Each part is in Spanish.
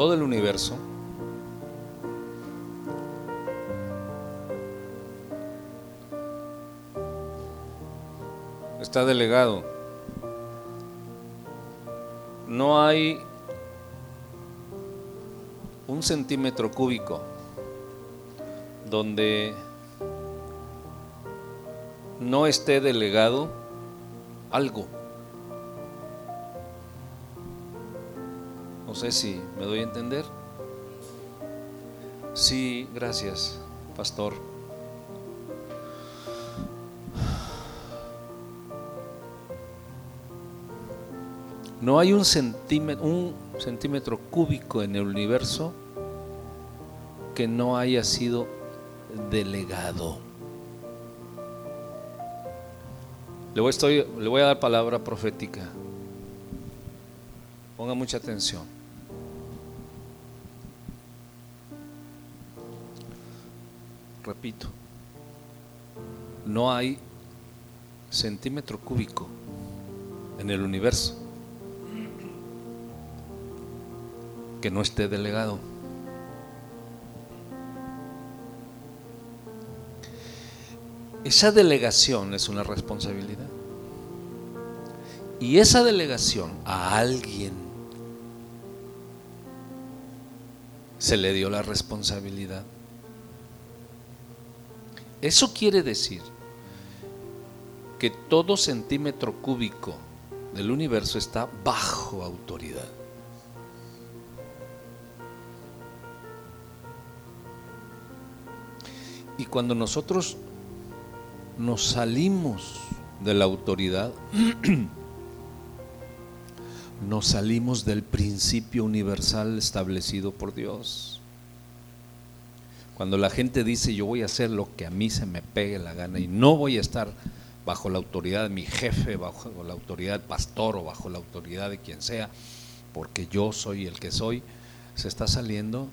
todo el universo, está delegado. No hay un centímetro cúbico donde no esté delegado algo. Sé si me doy a entender. Sí, gracias, pastor. No hay un centímetro, un centímetro cúbico en el universo que no haya sido delegado. Le voy, le voy a dar palabra profética. Ponga mucha atención. Repito, no hay centímetro cúbico en el universo que no esté delegado. Esa delegación es una responsabilidad. Y esa delegación a alguien se le dio la responsabilidad. Eso quiere decir que todo centímetro cúbico del universo está bajo autoridad. Y cuando nosotros nos salimos de la autoridad, nos salimos del principio universal establecido por Dios. Cuando la gente dice yo voy a hacer lo que a mí se me pegue la gana y no voy a estar bajo la autoridad de mi jefe, bajo la autoridad del pastor o bajo la autoridad de quien sea, porque yo soy el que soy, se está saliendo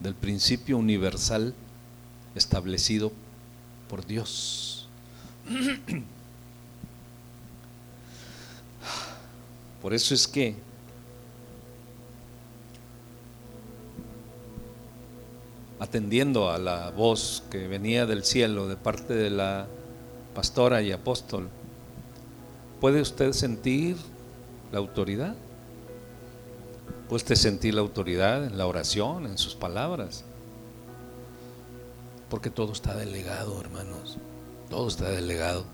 del principio universal establecido por Dios. Por eso es que atendiendo a la voz que venía del cielo de parte de la pastora y apóstol, ¿puede usted sentir la autoridad? ¿Puede usted sentir la autoridad en la oración, en sus palabras? Porque todo está delegado, hermanos. Todo está delegado.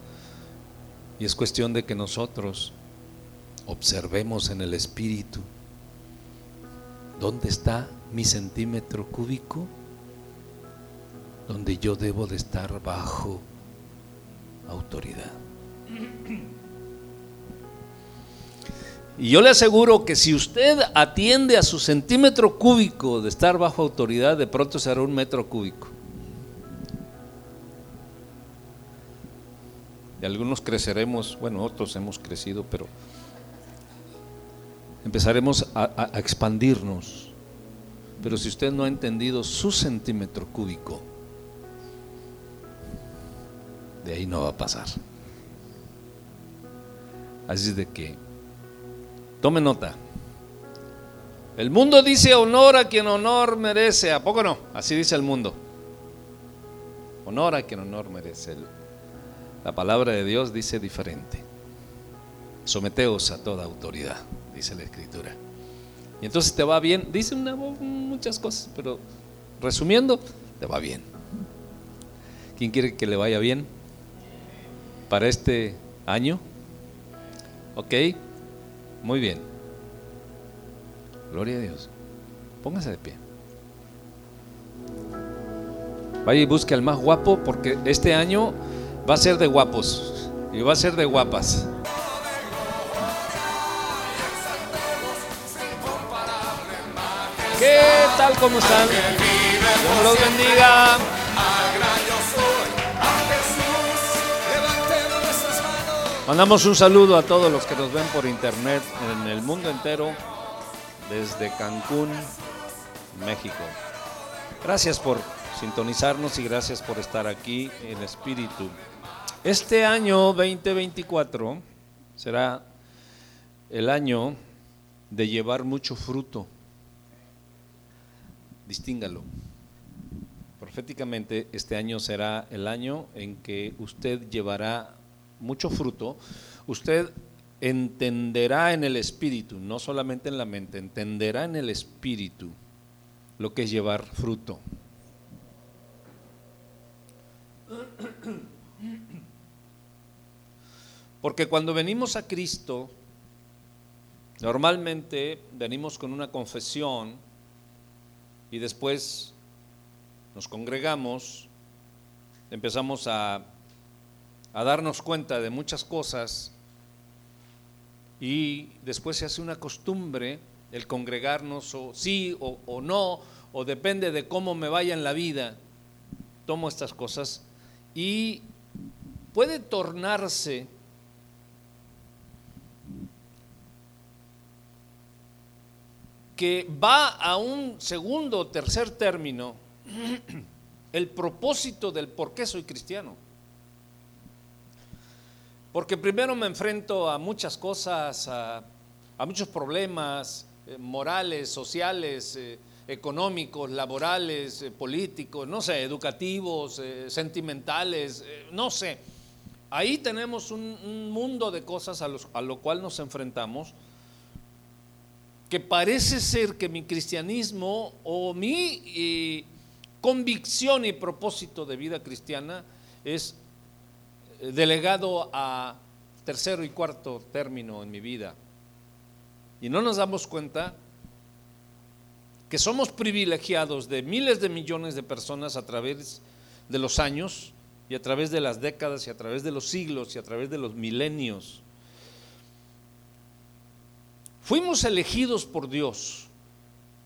Y es cuestión de que nosotros observemos en el espíritu dónde está mi centímetro cúbico donde yo debo de estar bajo autoridad. Y yo le aseguro que si usted atiende a su centímetro cúbico de estar bajo autoridad, de pronto será un metro cúbico. Y algunos creceremos, bueno, otros hemos crecido, pero empezaremos a, a expandirnos. Pero si usted no ha entendido su centímetro cúbico, de ahí no va a pasar. Así es de que, tome nota. El mundo dice honor a quien honor merece, ¿a poco no? Así dice el mundo. Honor a quien honor merece. La palabra de Dios dice diferente. Someteos a toda autoridad, dice la escritura. Y entonces te va bien, dice muchas cosas, pero resumiendo, te va bien. ¿Quién quiere que le vaya bien? Para este año? ¿Ok? Muy bien. Gloria a Dios. Póngase de pie. Vaya y busque al más guapo porque este año va a ser de guapos y va a ser de guapas. ¿Qué tal? ¿Cómo están? Dios los bendiga. Mandamos un saludo a todos los que nos ven por internet en el mundo entero, desde Cancún, México. Gracias por sintonizarnos y gracias por estar aquí en espíritu. Este año 2024 será el año de llevar mucho fruto. Distíngalo. Proféticamente, este año será el año en que usted llevará mucho fruto. Usted entenderá en el espíritu, no solamente en la mente, entenderá en el espíritu lo que es llevar fruto. Porque cuando venimos a Cristo, normalmente venimos con una confesión y después nos congregamos, empezamos a, a darnos cuenta de muchas cosas y después se hace una costumbre el congregarnos o sí o, no, o depende de cómo me vaya en la vida, tomo estas cosas y puede tornarse que va a un segundo o tercer término el propósito del por qué soy cristiano. Porque primero me enfrento a muchas cosas, a, muchos problemas eh, morales, sociales, eh, económicos, laborales, eh, políticos, no sé, educativos, sentimentales, no sé. Ahí tenemos un, mundo de cosas a, a lo cual nos enfrentamos que parece ser que mi cristianismo o mi eh, convicción y propósito de vida cristiana es eh, delegado a tercero y cuarto término en mi vida. Y no nos damos cuenta que somos privilegiados de miles de millones de personas a través de los años y a través de las décadas y a través de los siglos y a través de los milenios Fuimos elegidos por Dios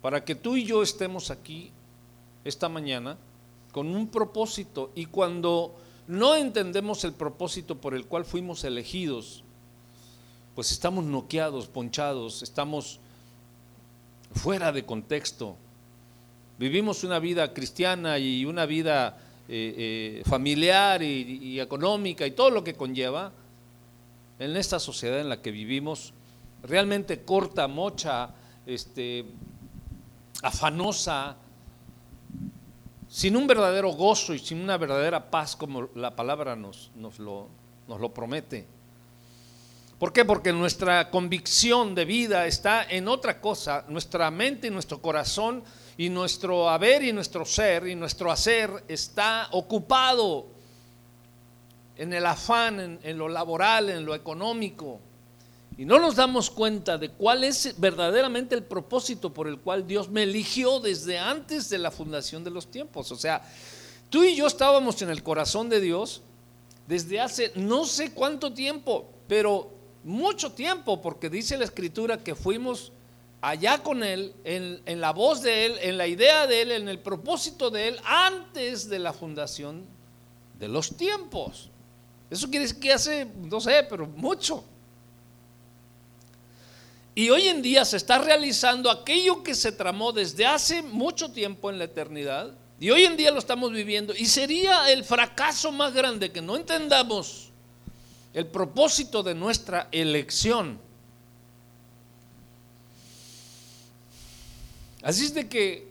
para que tú y yo estemos aquí esta mañana con un propósito y cuando no entendemos el propósito por el cual fuimos elegidos, pues estamos noqueados, ponchados, estamos fuera de contexto. Vivimos una vida cristiana y una vida eh, eh, familiar y económica y todo lo que conlleva en esta sociedad en la que vivimos realmente corta, mocha, este, afanosa, sin un verdadero gozo y sin una verdadera paz como la palabra nos, nos, lo, nos lo promete. ¿Por qué? Porque nuestra convicción de vida está en otra cosa, nuestra mente y nuestro corazón y nuestro haber y nuestro ser y nuestro hacer está ocupado en el afán, en lo laboral, en lo económico. Y no nos damos cuenta de cuál es verdaderamente el propósito por el cual Dios me eligió desde antes de la fundación de los tiempos. O sea, tú y yo estábamos en el corazón de Dios desde hace no sé cuánto tiempo, pero mucho tiempo, porque dice la escritura que fuimos allá con Él, en, en, la voz de Él, en la idea de Él, en el propósito de Él, antes de la fundación de los tiempos. Eso quiere decir que hace, no sé, pero mucho. Y hoy en día se está realizando aquello que se tramó desde hace mucho tiempo en la eternidad. Y hoy en día lo estamos viviendo. Y sería el fracaso más grande que no entendamos el propósito de nuestra elección. Así es de que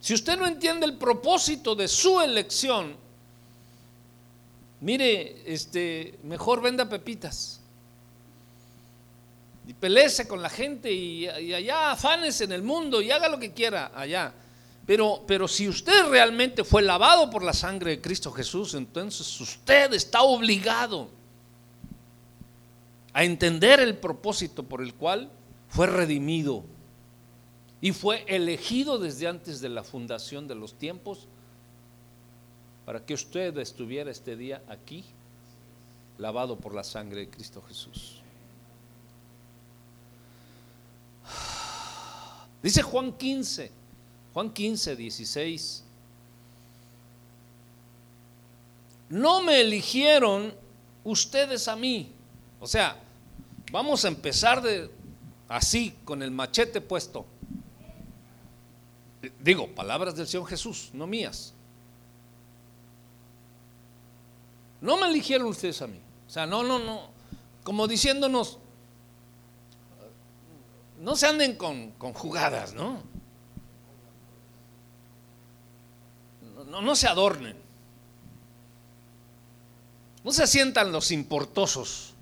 si usted no entiende el propósito de su elección, mire, este, mejor venda pepitas y peleese con la gente y, allá afanes en el mundo y haga lo que quiera allá. Pero, pero si usted realmente fue lavado por la sangre de Cristo Jesús, entonces usted está obligado a entender el propósito por el cual fue redimido y fue elegido desde antes de la fundación de los tiempos para que usted estuviera este día aquí, lavado por la sangre de Cristo Jesús. Dice Juan 15, Juan 15, 16. No me eligieron ustedes a mí. O sea, vamos a empezar de así, con el machete puesto. Digo, palabras del Señor Jesús, no mías. No me eligieron ustedes a mí. O sea, no, no, no. Como diciéndonos, no se anden con, con jugadas, ¿no? ¿no? No se adornen. No se sientan los importosos.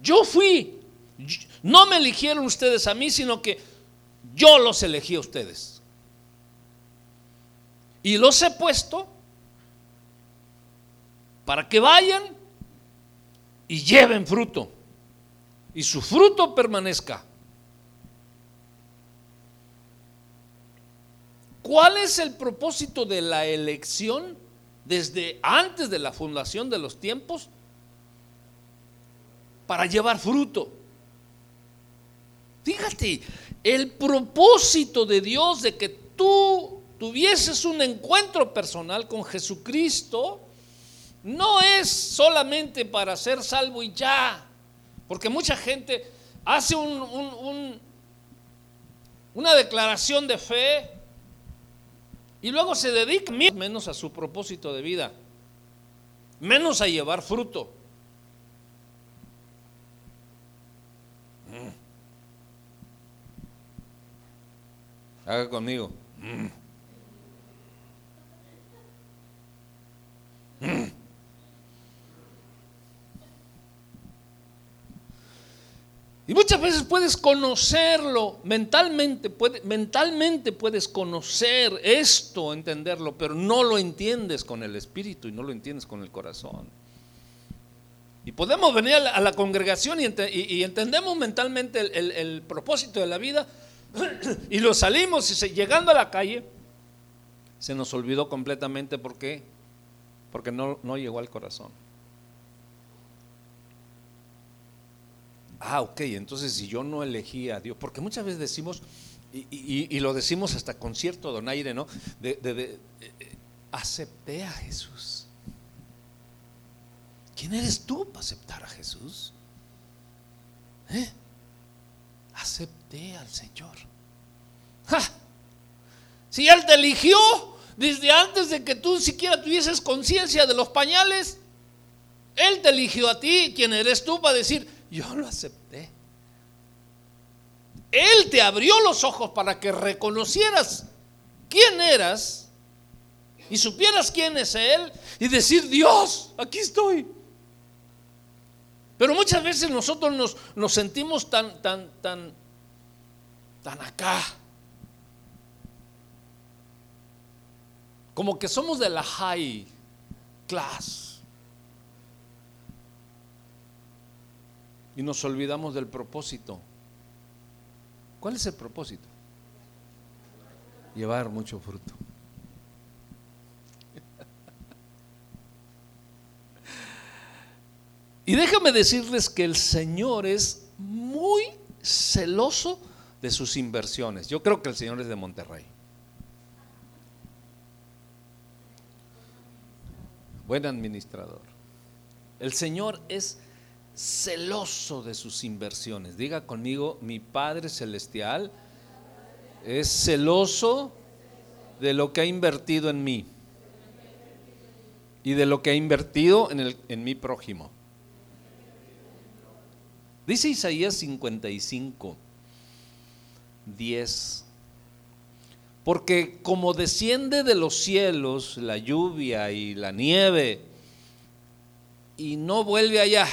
Yo fui, no me eligieron ustedes a mí, sino que yo los elegí a ustedes. Y los he puesto para que vayan y lleven fruto. Y su fruto permanezca. ¿Cuál es el propósito de la elección desde antes de la fundación de los tiempos? Para llevar fruto. Fíjate, el propósito de Dios de que tú tuvieses un encuentro personal con Jesucristo no es solamente para ser salvo y ya, porque mucha gente hace un, una declaración de fe y luego se dedica menos a su propósito de vida, menos a llevar fruto. Mm. Haga conmigo. Mm. Mm. Y muchas veces puedes conocerlo mentalmente, mentalmente puedes conocer esto, entenderlo, pero no lo entiendes con el espíritu y no lo entiendes con el corazón. Y podemos venir a la, congregación y, entendemos mentalmente el, propósito de la vida y lo salimos y llegando a la calle se nos olvidó completamente por qué, porque no, no llegó al corazón. Ah, ok, entonces si yo no elegí a Dios, porque muchas veces decimos, y, lo decimos hasta con cierto donaire, ¿no? Eh, acepté a Jesús. ¿Quién eres tú para aceptar a Jesús? ¿Eh? Acepté al Señor. Si Él te eligió desde antes de que tú siquiera tuvieses conciencia de los pañales, Él te eligió a ti. ¿Quién eres tú para decir, yo lo acepté. Él te abrió los ojos para que reconocieras quién eras y supieras quién es Él y decir, Dios, aquí estoy. Pero muchas veces nosotros nos, sentimos tan, tan, tan, tan acá. Como que somos de la high class. Y nos olvidamos del propósito. ¿Cuál es el propósito? Llevar mucho fruto. Y déjame decirles que el Señor es muy celoso de sus inversiones. Yo creo que el Señor es de Monterrey. Buen administrador. El Señor es celoso de sus inversiones. Diga conmigo, mi Padre Celestial es celoso de lo que ha invertido en mí y de lo que ha invertido en, el, en mi prójimo. Dice Isaías 55, 10. Porque como desciende de los cielos la lluvia y la nieve y no vuelve allá,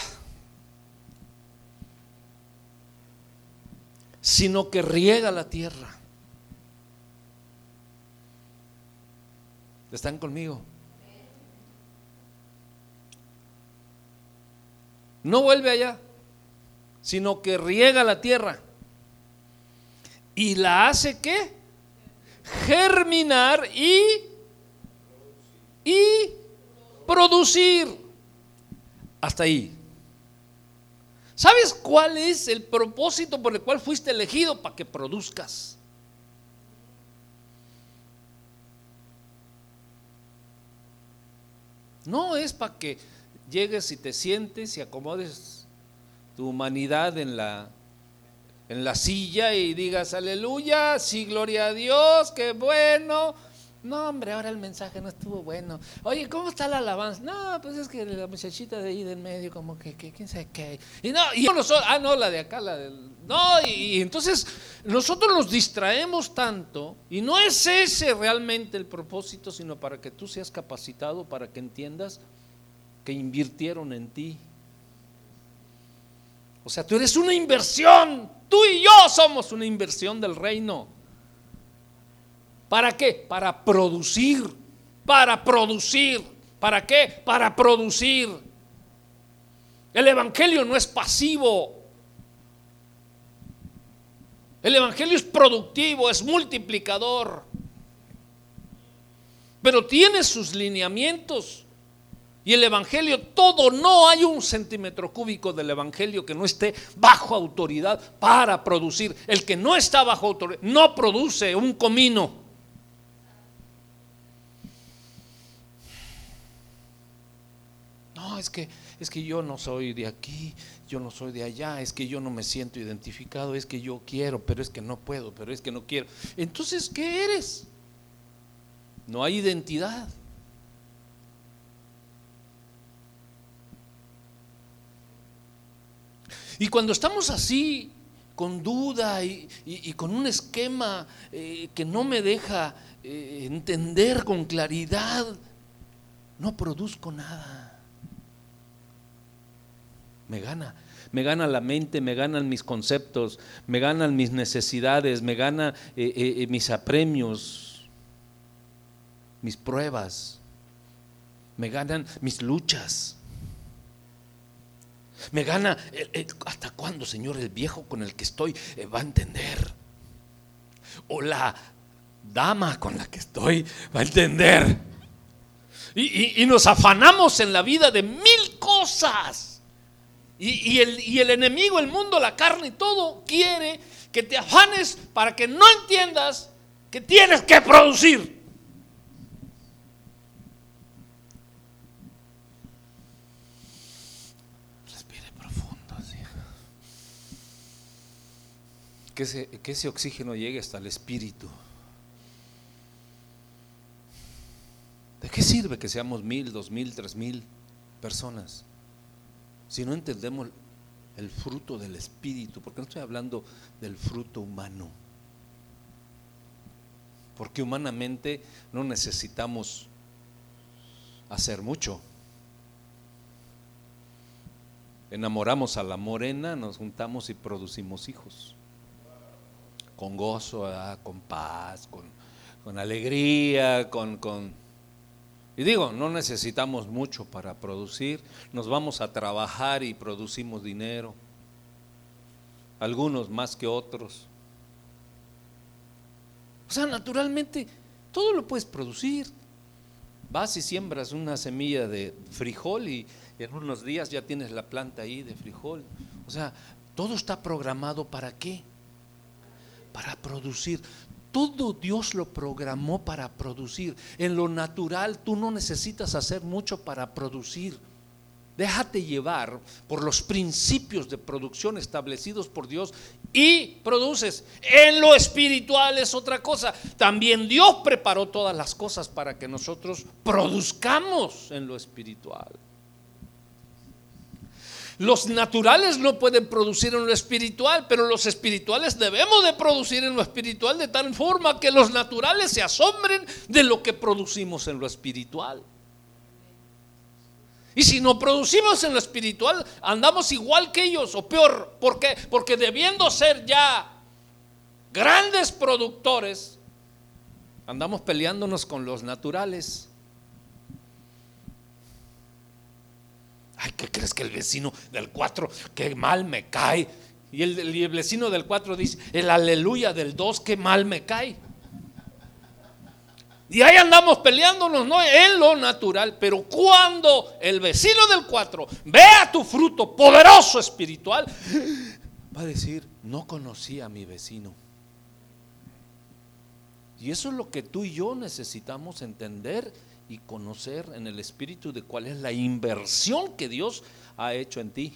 sino que riega la tierra. ¿Están conmigo? No vuelve allá, sino que riega la tierra. ¿Y la hace qué? Germinar y, y producir. Hasta ahí. ¿Sabes cuál es el propósito por el cual fuiste elegido? Para que produzcas. No es para que llegues y te sientes y acomodes tu humanidad en la, en la silla y digas aleluya, sí, gloria a Dios, qué bueno, No, hombre, ahora el mensaje no estuvo bueno. Oye, ¿cómo está la alabanza? No, pues es que la muchachita de ahí del medio, como que, quién sabe qué. Y no, y nosotros, ah, no, la de acá, la del. No, y, entonces nosotros nos distraemos tanto, y no es ese realmente el propósito, sino para que tú seas capacitado, para que entiendas que invirtieron en ti. O sea, tú eres una inversión. Tú y yo somos una inversión del reino. ¿Para qué? Para producir, para producir. ¿Para qué? Para producir. El Evangelio no es pasivo. El Evangelio es productivo, es multiplicador. Pero tiene sus lineamientos. Y el Evangelio, todo, no hay un centímetro cúbico del Evangelio que no esté bajo autoridad para producir. El que no está bajo autoridad no produce un comino. Es que, es que yo no soy de aquí, yo no soy de allá, es que yo no me siento identificado, es que yo quiero, pero es que no puedo, pero es que no quiero. Entonces, ¿qué eres? No hay identidad. Y cuando estamos así, con duda y, con un esquema eh, que no me deja eh, entender con claridad, no produzco nada me gana. Me gana la mente, me ganan mis conceptos, me ganan mis necesidades, me ganan eh, eh, eh, mis apremios, mis pruebas, me ganan mis luchas. Me gana, ¿hasta cuándo, Señor, el viejo con el que estoy va a entender? O la dama con la que estoy va a entender. y nos afanamos en la vida de mil cosas. Y, el, enemigo, el mundo, la carne y todo quiere que te afanes para que no entiendas que tienes que producir. Respire profundo. Que, que ese oxígeno llegue hasta el espíritu. ¿De qué sirve que seamos mil, dos mil, tres mil personas? Si no entendemos el fruto del Espíritu, porque no estoy hablando del fruto humano, porque humanamente no necesitamos hacer mucho. Enamoramos a la morena, nos juntamos y producimos hijos. Con gozo, con paz, con, alegría, con y digo, no necesitamos mucho para producir, nos vamos a trabajar y producimos dinero, algunos más que otros. O sea, naturalmente, todo lo puedes producir. Vas y siembras una semilla de frijol y en unos días ya tienes la planta ahí de frijol. O sea, todo está programado para qué? Para producir. Todo Dios lo programó para producir. En lo natural tú no necesitas hacer mucho para producir. Déjate llevar por los principios de producción establecidos por Dios y produces. En lo espiritual es otra cosa. También Dios preparó todas las cosas para que nosotros produzcamos en lo espiritual. Los naturales no pueden producir en lo espiritual, pero los espirituales debemos de producir en lo espiritual de tal forma que los naturales se asombren de lo que producimos en lo espiritual. Y si no producimos en lo espiritual, andamos igual que ellos o peor. ¿Por qué? Porque debiendo ser ya grandes productores, andamos peleándonos con los naturales. Ay, ¿qué crees que el vecino del 4, qué mal me cae? Y el, vecino del 4 dice, el aleluya del 2, qué mal me cae. Y ahí andamos peleándonos, ¿no? En lo natural. Pero cuando el vecino del 4 vea tu fruto poderoso espiritual, va a decir, no conocí a mi vecino. Y eso es lo que tú y yo necesitamos entender y conocer en el Espíritu de cuál es la inversión que Dios ha hecho en ti.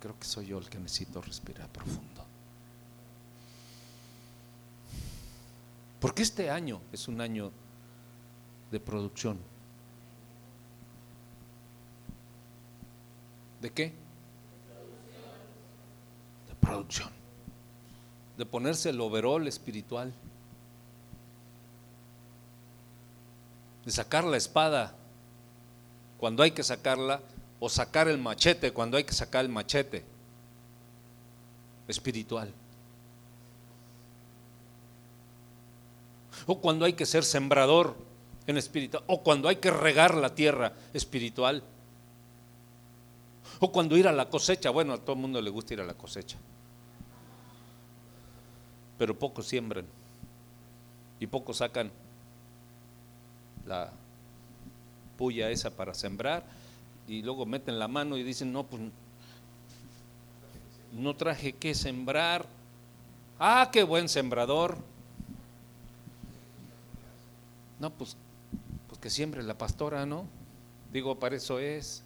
Creo que soy yo el que necesito respirar profundo. Porque este año es un año de producción. ¿De qué? De producción. De ponerse el overol espiritual. De sacar la espada cuando hay que sacarla o sacar el machete cuando hay que sacar el machete espiritual. O cuando hay que ser sembrador en espíritu, o cuando hay que regar la tierra espiritual, o cuando ir a la cosecha. Bueno, a todo el mundo le gusta ir a la cosecha, pero pocos siembran y pocos sacan la puya esa para sembrar y luego meten la mano y dicen, no, pues no traje que sembrar. Ah, qué buen sembrador. No, pues, pues que siembre la pastora, ¿no? Digo, para eso es.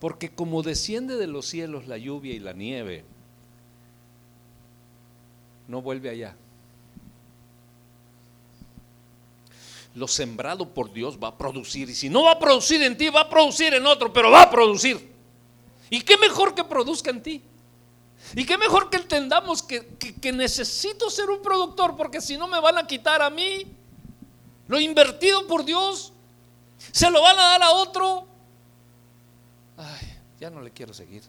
Porque como desciende de los cielos la lluvia y la nieve, no vuelve allá. lo sembrado por Dios va a producir. Y si no va a producir en ti, va a producir en otro, pero va a producir. ¿Y qué mejor que produzca en ti? ¿Y qué mejor que entendamos que, necesito ser un productor? Porque si no me van a quitar a mí lo invertido por Dios. Se lo van a dar a otro. Ay, ya no le quiero seguir.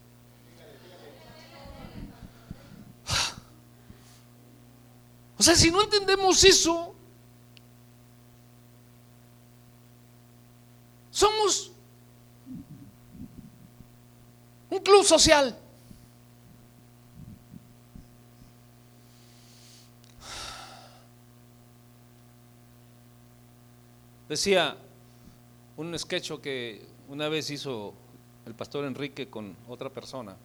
O sea, si no entendemos eso, Somos un club social. Decía un sketch que una vez hizo el pastor Enrique con otra persona.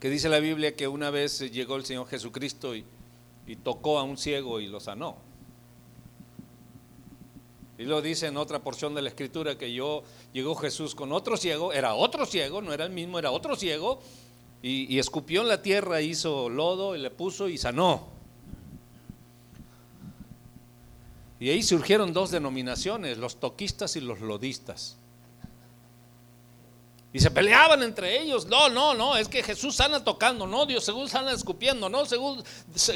Que dice la Biblia que una vez llegó el Señor Jesucristo y, y tocó a un ciego y lo sanó. Y lo dice en otra porción de la escritura que yo llegó Jesús con otro ciego, era otro ciego, no era el mismo, era otro ciego, y, escupió en la tierra, hizo lodo y le puso y sanó. Y ahí surgieron dos denominaciones, los toquistas y los lodistas. Y se peleaban entre ellos. No, no, no, es que Jesús sana tocando, no, Dios según sana escupiendo, no, según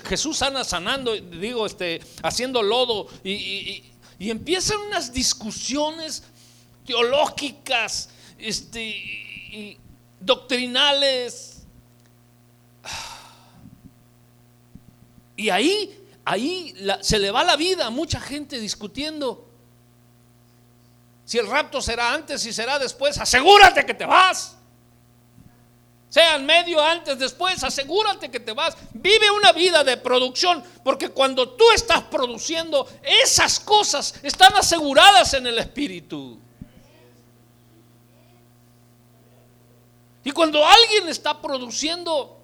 Jesús sana sanando, digo, este, haciendo lodo. y, empiezan unas discusiones teológicas, este, y doctrinales. Y ahí, ahí se le va la vida a mucha gente discutiendo. Si el rapto será antes y será después, asegúrate que te vas sea en medio, antes, después, asegúrate que te vas. Vive una vida de producción, porque cuando tú estás produciendo, esas cosas están aseguradas en el Espíritu. Y cuando alguien está produciendo,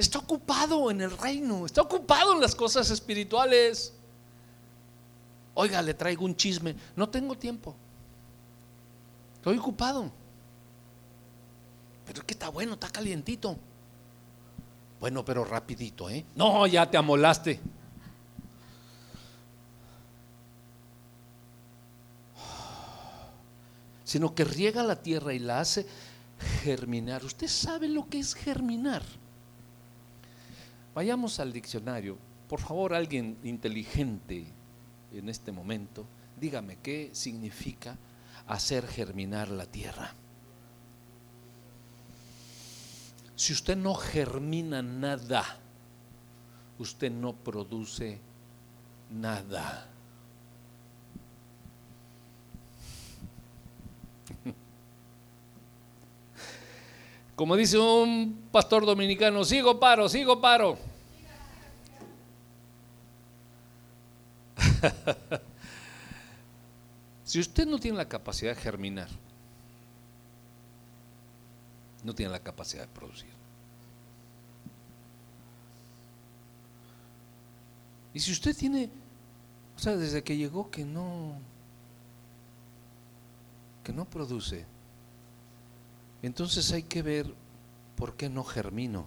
está ocupado en el reino, está ocupado en las cosas espirituales. Oiga, le traigo un chisme, no tengo tiempo, estoy ocupado. Pero es que está bueno, está calientito. Bueno, pero rapidito, ¿eh? No, ya te amolaste. Sino que riega la tierra y la hace germinar. ¿Usted sabe lo que es germinar? Vayamos al diccionario. Por favor, alguien inteligente en este momento, dígame qué significa hacer germinar la tierra. Si usted no germina nada, usted no produce nada. Como dice un pastor dominicano, sigo paro, sigo paro. si usted no tiene la capacidad de germinar, no tiene la capacidad de producir. Y si usted tiene, o sea, desde que llegó que no, que no produce. Entonces hay que ver por qué no germino.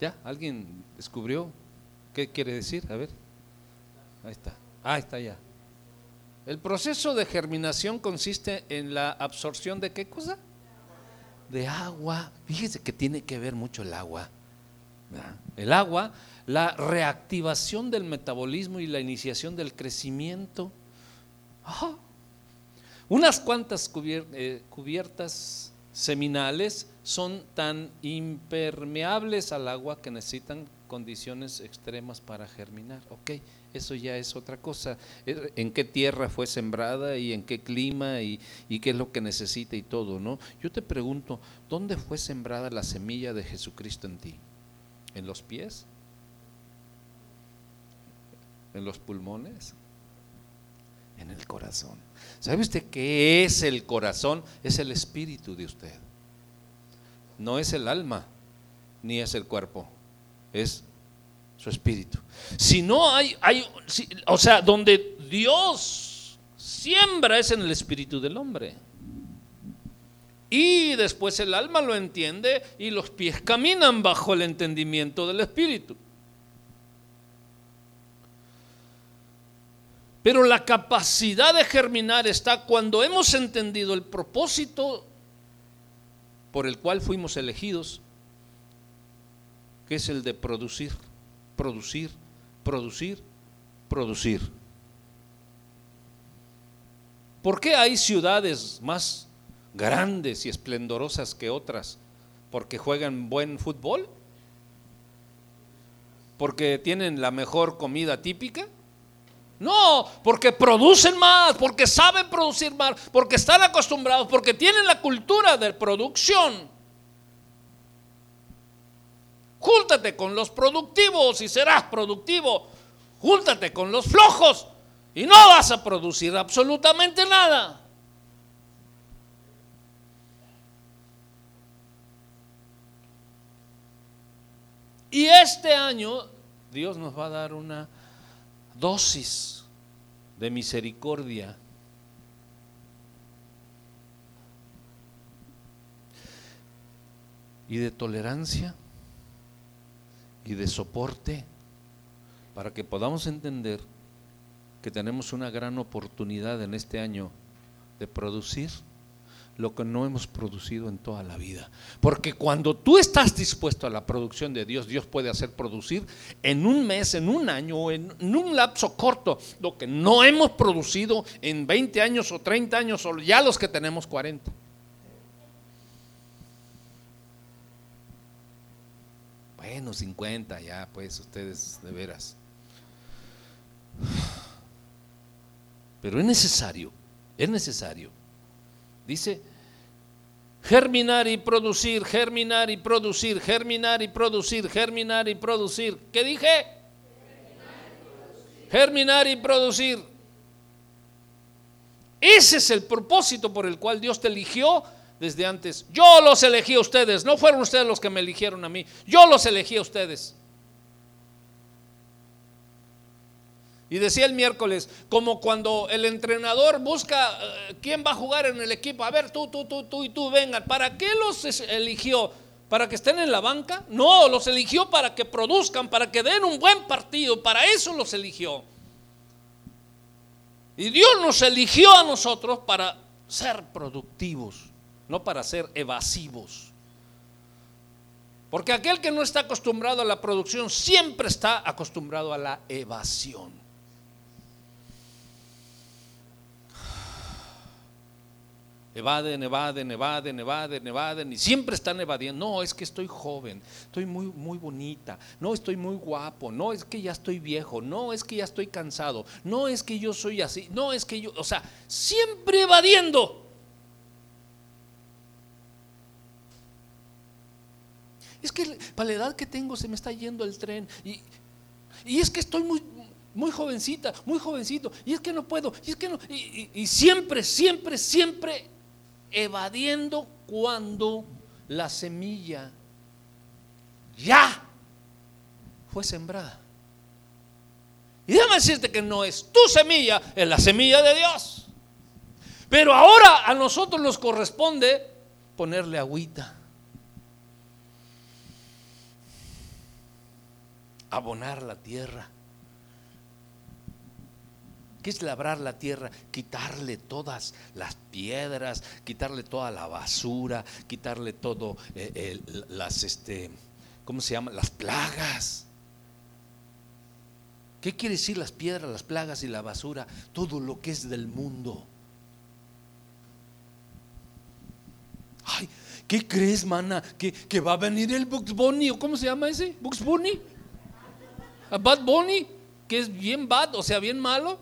¿Ya? ¿Alguien descubrió qué quiere decir? A ver. Ahí está. Ah, está ya. El proceso de germinación consiste en la absorción de qué cosa? De agua. Fíjese que tiene que ver mucho el agua. El agua, la reactivación del metabolismo y la iniciación del crecimiento. Unas cuantas eh, cubiertas seminales son tan impermeables al agua que necesitan condiciones extremas para germinar. Ok, eso ya es otra cosa. Eh, en qué tierra fue sembrada y en qué clima y, y, qué es lo que necesita y todo, ¿no? Yo te pregunto, ¿dónde fue sembrada la semilla de Jesucristo en ti? ¿En los pies? ¿En los pulmones? En el corazón. ¿Sabe usted qué es el corazón? Es el espíritu de usted. No es el alma, ni es el cuerpo. Es su espíritu. Si no hay, hay o sea, donde Dios siembra es en el espíritu del hombre. Y después el alma lo entiende y los pies caminan bajo el entendimiento del espíritu. Pero la capacidad de germinar está cuando hemos entendido el propósito por el cual fuimos elegidos, que es el de producir producir, producir, producir. ¿Por qué hay ciudades más grandes y esplendorosas que otras? ¿Porque juegan buen fútbol? ¿Porque tienen la mejor comida típica? No, porque producen más, porque saben producir más, porque están acostumbrados, porque tienen la cultura de producción. Júntate con los productivos y serás productivo. Júntate con los flojos y no vas a producir absolutamente nada. Y este año Dios nos va a dar una dosis de misericordia. Y de tolerancia y de soporte para que podamos entender que tenemos una gran oportunidad en este año de producir lo que no hemos producido en toda la vida. Porque cuando tú estás dispuesto a la producción de Dios, Dios puede hacer producir en un mes, en un año o en, un lapso corto lo que no hemos producido en 20 años o 30 años o ya los que tenemos 40. Bueno, 50 ya, pues ustedes de veras. Pero es necesario, es necesario. Dice, germinar y producir, germinar y producir, germinar y producir, germinar y producir. ¿Qué dije? Germinar y producir. Ese es el propósito por el cual Dios te eligió desde antes. Yo los elegí a ustedes, no fueron ustedes los que me eligieron a mí, yo los elegí a ustedes. Y decía el miércoles, como cuando el entrenador busca eh, quién va a jugar en el equipo, a ver, tú, tú, tú, tú y tú vengan, ¿para qué los eligió? ¿Para que estén en la banca? No, los eligió para que produzcan, para que den un buen partido, para eso los eligió. Y Dios nos eligió a nosotros para ser productivos no para ser evasivos. Porque aquel que no está acostumbrado a la producción siempre está acostumbrado a la evasión. Evaden, evaden, evaden, evaden, evaden y siempre están evadiendo. No, es que estoy joven, estoy muy, muy bonita, no estoy muy guapo, no es que ya estoy viejo, no es que ya estoy cansado, no es que yo soy así, no es que yo, o sea, siempre evadiendo. Es que para la edad que tengo se me está yendo el tren. Y, es que estoy muy, muy jovencita, muy jovencito. Y es que no puedo. Y es que no. y siempre, siempre, siempre evadiendo cuando la semilla ya fue sembrada. Y déjame decirte que no es tu semilla, es la semilla de Dios. Pero ahora a nosotros nos corresponde ponerle agüita. Abonar la tierra. ¿Qué es labrar la tierra? Quitarle todas las piedras, quitarle toda la basura, quitarle todo eh, las, este, ¿cómo se llama? Las plagas. ¿Qué quiere decir las piedras, las plagas y la basura? Todo lo que es del mundo. Ay, ¿qué crees, mana? ¿Que, va a venir el Bugs Bunny? ¿O cómo se llama ese? ¿Bugs Bunny? ¿A Bad Bunny? Que es bien bad, o sea, bien malo.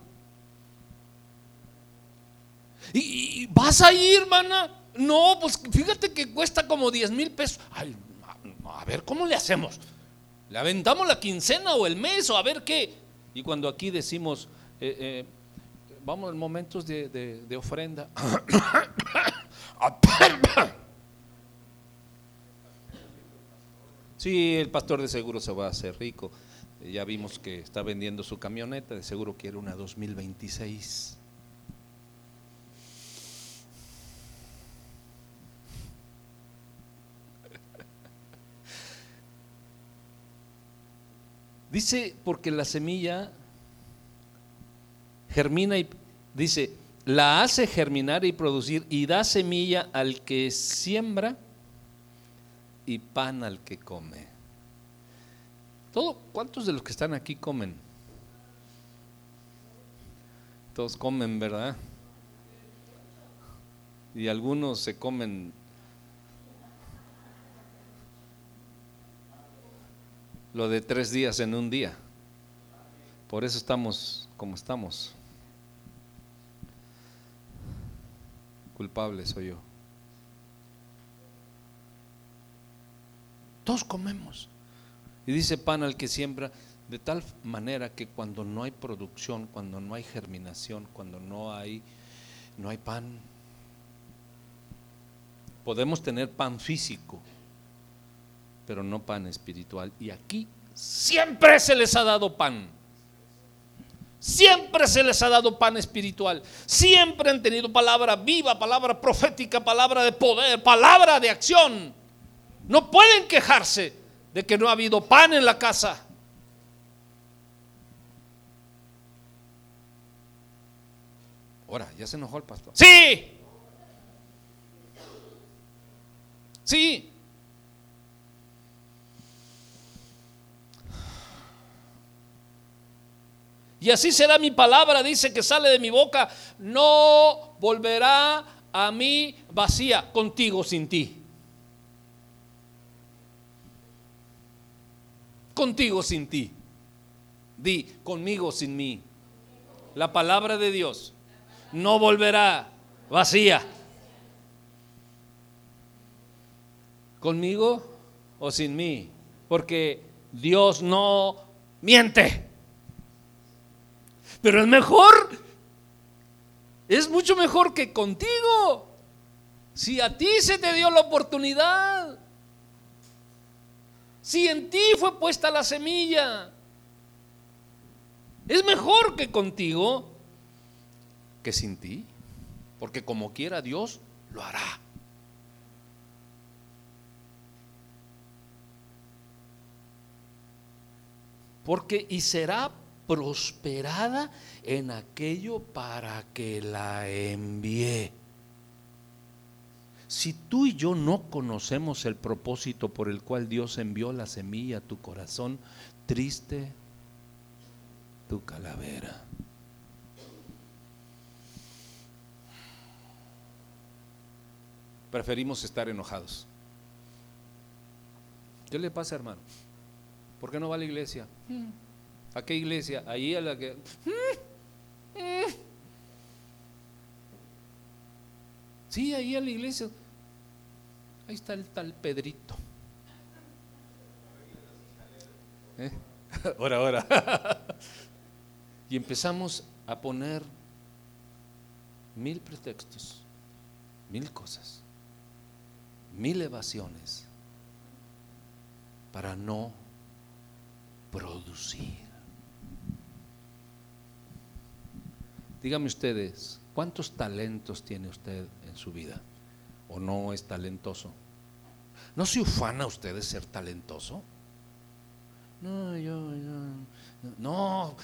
¿Y, vas a ir, hermana? No, pues fíjate que cuesta como 10 mil pesos. Ay, a ver, ¿cómo le hacemos? ¿Le aventamos la quincena o el mes o a ver qué? Y cuando aquí decimos, eh, eh, vamos en momentos de, de ofrenda. Sí, el pastor de seguro se va a hacer rico. Ya vimos que está vendiendo su camioneta, de seguro quiere una 2026. Dice, porque la semilla germina y dice, la hace germinar y producir y da semilla al que siembra y pan al que come. Todo, ¿cuántos de los que están aquí comen? Todos comen, ¿verdad? Y algunos se comen lo de tres días en un día. Por eso estamos como estamos. Culpable soy yo. Todos comemos. Y dice pan al que siembra, de tal manera que cuando no hay producción, cuando no hay germinación, cuando no hay, no hay pan, podemos tener pan físico, pero no pan espiritual. Y aquí siempre se les ha dado pan. Siempre se les ha dado pan espiritual. Siempre han tenido palabra viva, palabra profética, palabra de poder, palabra de acción. No pueden quejarse de que no ha habido pan en la casa. Ahora, ya se enojó el pastor. Sí. Sí. Y así será mi palabra, dice que sale de mi boca, no volverá a mí vacía, contigo sin ti. Contigo sin ti. Di, conmigo sin mí. La palabra de Dios no volverá vacía. ¿Conmigo o sin mí? Porque Dios no miente. Pero es mejor, es mucho mejor que contigo. Si a ti se te dio la oportunidad, si en ti fue puesta la semilla, es mejor que contigo que sin ti, porque como quiera Dios lo hará. Porque y será prosperada en aquello para que la envíe. Si tú y yo no conocemos el propósito por el cual Dios envió la semilla a tu corazón, triste tu calavera. Preferimos estar enojados. ¿Qué le pasa, hermano? ¿Por qué no va a la iglesia? ¿A qué iglesia? Ahí a la que... Sí, ahí a la iglesia. Ahí está el tal Pedrito. ¿Eh? Ahora, ahora. y empezamos a poner mil pretextos, mil cosas, mil evasiones para no producir. Dígame ustedes, ¿cuántos talentos tiene usted en su vida? ¿O no es talentoso? ¿No se ufana usted de ser talentoso? No, yo, yo, no,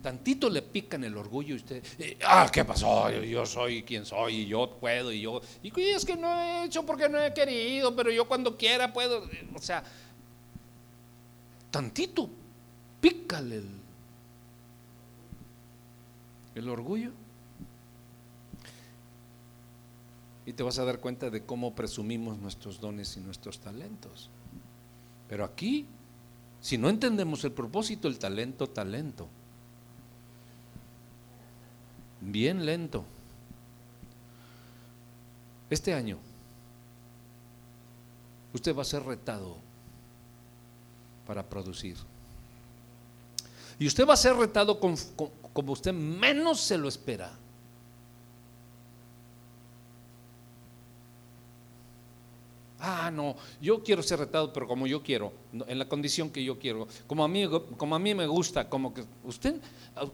tantito le pican el orgullo y usted, eh, ah, ¿qué pasó? Yo, soy quien soy y yo puedo y yo, y es que no he hecho porque no he querido, pero yo cuando quiera puedo, o sea, tantito, pícale el, el orgullo. Y te vas a dar cuenta de cómo presumimos nuestros dones y nuestros talentos. Pero aquí si no entendemos el propósito, el talento, talento. Bien lento. Este año, usted va a ser retado para producir. Y usted va a ser retado como usted menos se lo espera. Ah, no, yo quiero ser retado, pero como yo quiero, en la condición que yo quiero, como a mí, como a mí me gusta, como que usted,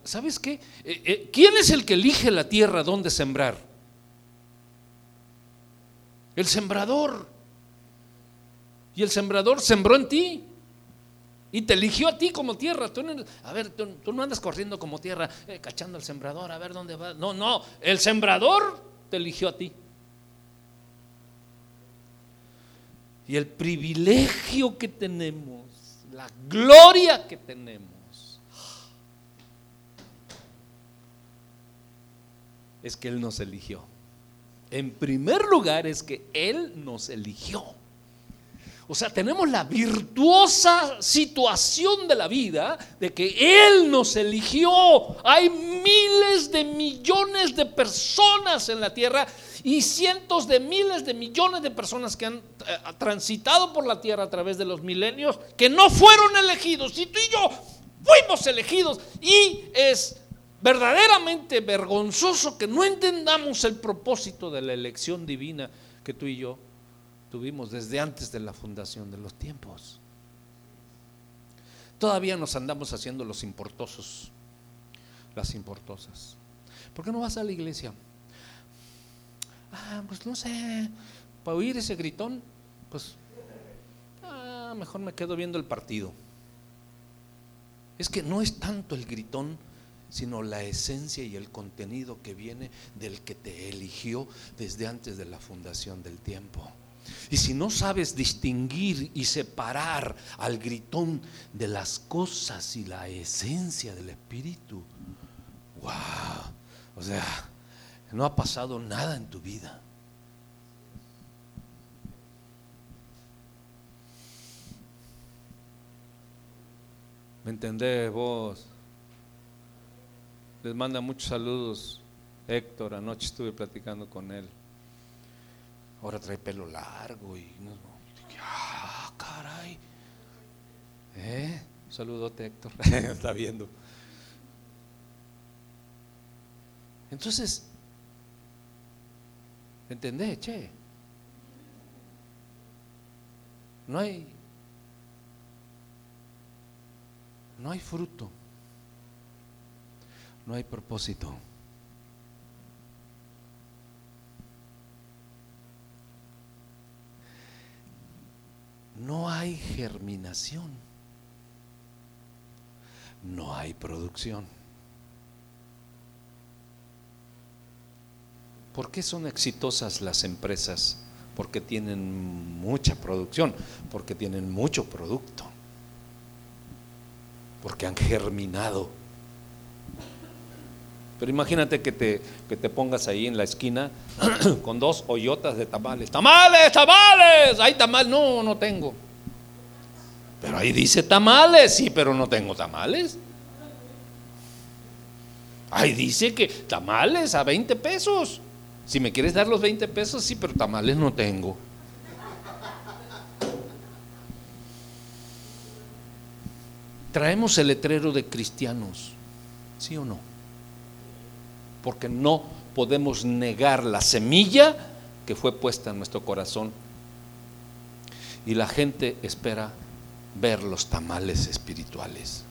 ¿sabes qué? Eh, eh, ¿Quién es el que elige la tierra donde sembrar? El sembrador. Y el sembrador sembró en ti. Y te eligió a ti como tierra. Tú a ver, tú, no andas corriendo como tierra, eh, cachando al sembrador, a ver dónde va. No, no, el sembrador te eligió a ti. y el privilegio que tenemos, la gloria que tenemos, es que Él nos eligió. En primer lugar es que Él nos eligió. O sea, tenemos la virtuosa situación de la vida de que Él nos eligió. Hay miles de millones de personas en la tierra y cientos de miles de millones de personas que han eh, transitado por la tierra a través de los milenios que no fueron elegidos. Y tú y yo fuimos elegidos. Y es verdaderamente vergonzoso que no entendamos el propósito de la elección divina que tú y yo tuvimos desde antes de la fundación de los tiempos. Todavía nos andamos haciendo los importosos, las importosas. ¿Por qué no vas a la iglesia? ah, pues no sé, para oír ese gritón, pues, ah, mejor me quedo viendo el partido. Es que no es tanto el gritón, sino la esencia y el contenido que viene del que te eligió desde antes de la fundación del tiempo. Y si no sabes distinguir y separar al gritón de las cosas y la esencia del Espíritu, wow, o sea, no ha pasado nada en tu vida. ¿Me entendés vos? Les manda muchos saludos Héctor, anoche estuve platicando con él. Ahora trae pelo largo y no, ah, caray. ¿Eh? Saludote Héctor, está viendo. Entonces, ¿Entendés, che? No hay no hay fruto. No hay propósito. No hay germinación. No hay producción. ¿Por qué son exitosas las empresas? Porque tienen mucha producción, porque tienen mucho producto, porque han germinado. Pero imagínate que te, que te pongas ahí en la esquina con dos hoyotas de tamales. ¡Tamales, tamales! ¡Hay tamales! No, no tengo. Pero ahí dice tamales, sí, pero no tengo tamales. Ahí dice que tamales a 20 pesos. Si me quieres dar los 20 pesos, sí, pero tamales no tengo. Traemos el letrero de cristianos, ¿sí o no? Porque no podemos negar la semilla que fue puesta en nuestro corazón. Y la gente espera ver los tamales espirituales.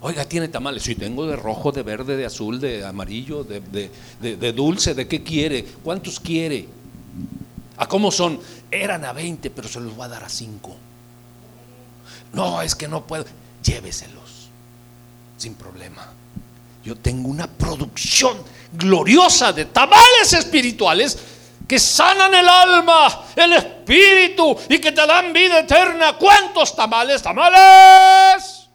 Oiga, ¿tiene tamales? Sí, tengo de rojo, de verde, de azul, de amarillo, de, de dulce, ¿de qué quiere? ¿Cuántos quiere? ¿A cómo son? Eran a 20, pero se los voy a dar a 5. No, es que no puedo. Lléveselos, sin problema. Yo tengo una producción gloriosa de tamales espirituales que sanan el alma, el espíritu y que te dan vida eterna. ¿Cuántos tamales? Tamales.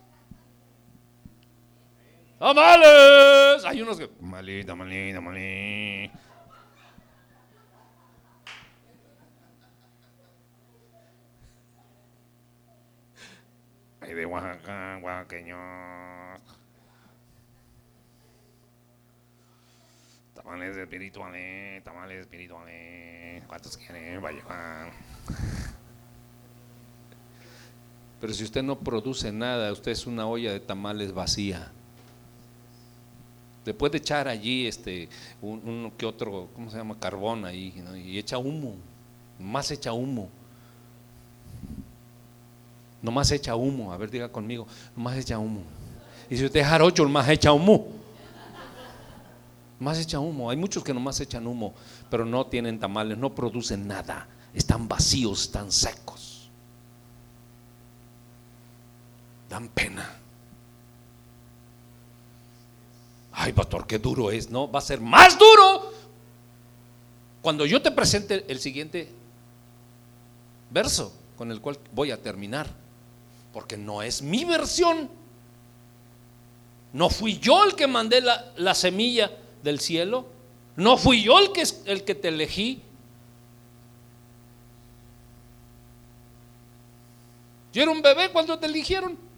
¡Tamales! Hay unos que. Tamalí, tamalí, tamalí. De Oaxaca, oaxaqueños. Tamales espirituales, tamales espirituales. ¿Cuántos quieren? Vaya. Pero si usted no produce nada, usted es una olla de tamales vacía. Le puede echar allí este, uno que otro, ¿cómo se llama? Carbón ahí, y echa humo, más echa humo. Nomás echa humo, a ver, diga conmigo, nomás echa humo. Y si usted es jarocho, más echa humo. Más echa humo. Hay muchos que nomás echan humo, pero no tienen tamales, no producen nada. Están vacíos, están secos. Dan pena. Ay, pastor, qué duro es. No, va a ser más duro cuando yo te presente el siguiente verso con el cual voy a terminar. Porque no es mi versión. No fui yo el que mandé la, semilla del cielo. No fui yo el que, el que te elegí. Yo era un bebé cuando te eligieron.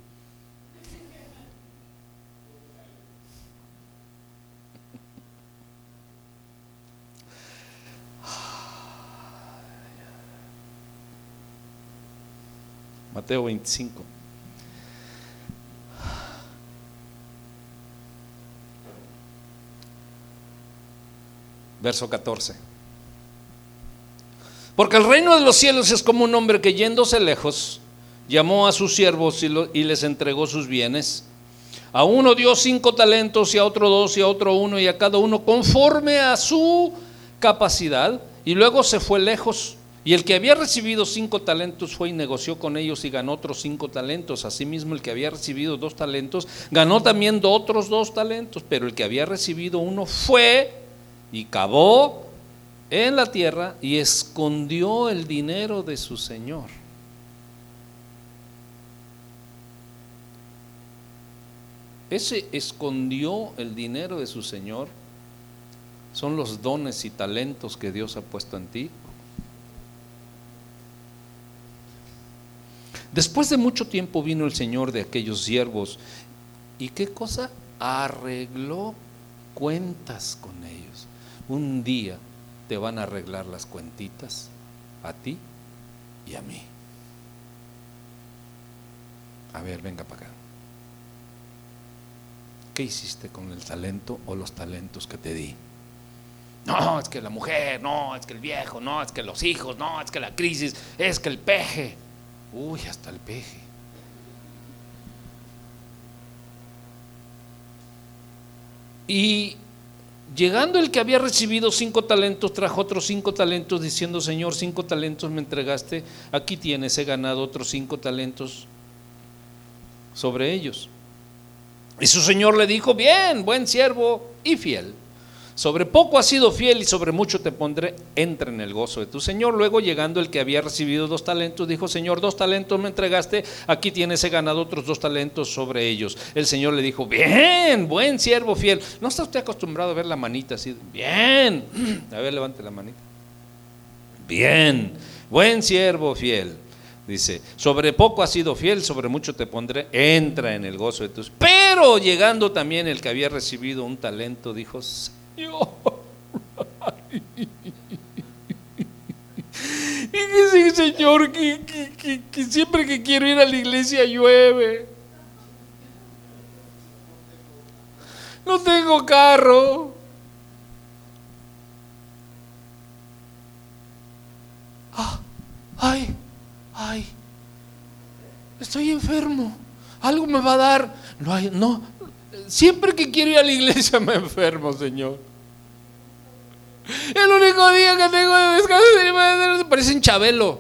Mateo 25. Verso 14. Porque el reino de los cielos es como un hombre que yéndose lejos, llamó a sus siervos y les entregó sus bienes. A uno dio cinco talentos y a otro dos y a otro uno y a cada uno conforme a su capacidad. Y luego se fue lejos. Y el que había recibido cinco talentos fue y negoció con ellos y ganó otros cinco talentos. Asimismo, el que había recibido dos talentos ganó también otros dos talentos. Pero el que había recibido uno fue y cavó en la tierra y escondió el dinero de su señor. Ese escondió el dinero de su señor son los dones y talentos que Dios ha puesto en ti Después de mucho tiempo vino el Señor de aquellos siervos y qué cosa arregló cuentas con ellos. Un día te van a arreglar las cuentitas a ti y a mí. A ver, venga para acá. ¿Qué hiciste con el talento o los talentos que te di? No, es que la mujer, no, es que el viejo, no, es que los hijos, no, es que la crisis, es que el peje. Uy, hasta el peje. Y llegando el que había recibido cinco talentos, trajo otros cinco talentos, diciendo, Señor, cinco talentos me entregaste, aquí tienes, he ganado otros cinco talentos sobre ellos. Y su Señor le dijo, bien, buen siervo y fiel. Sobre poco has sido fiel y sobre mucho te pondré, entra en el gozo de tu Señor. Luego llegando el que había recibido dos talentos, dijo, Señor, dos talentos me entregaste, aquí tienes, he ganado otros dos talentos sobre ellos. El Señor le dijo, bien, buen siervo fiel. ¿No está usted acostumbrado a ver la manita así? Bien, a ver, levante la manita. Bien, buen siervo fiel. Dice, sobre poco has sido fiel, sobre mucho te pondré, entra en el gozo de tus. Pero llegando también el que había recibido un talento, dijo, Señor, que, que, siempre que quiero ir a la iglesia llueve. No tengo carro. Ah, ay, ay, estoy enfermo. Algo me va a dar. No, hay, no, siempre que quiero ir a la iglesia me enfermo, Señor. El único día que tengo de descanso parece un chabelo.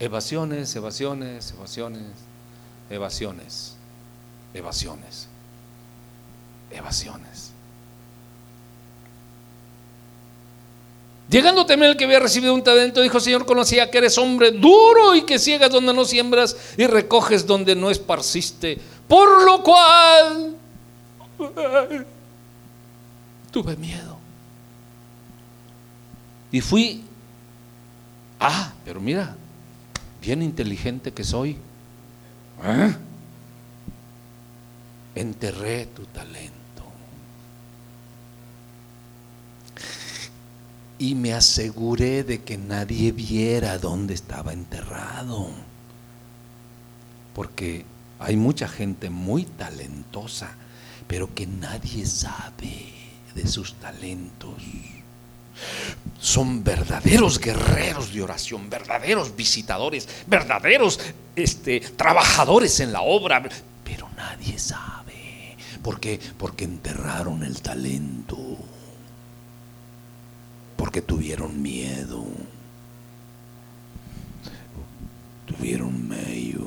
Evasiones, evasiones, evasiones, evasiones, evasiones, evasiones. Llegando también el que había recibido un talento, dijo, Señor, conocía que eres hombre duro y que ciegas donde no siembras y recoges donde no esparciste. Por lo cual tuve miedo. Y fui, ah, pero mira, bien inteligente que soy, ¿eh? enterré tu talento. Y me aseguré de que nadie viera dónde estaba enterrado. Porque hay mucha gente muy talentosa, pero que nadie sabe de sus talentos son verdaderos guerreros de oración, verdaderos visitadores, verdaderos este, trabajadores en la obra, pero nadie sabe. ¿Por qué? Porque enterraron el talento, porque tuvieron miedo, tuvieron medio.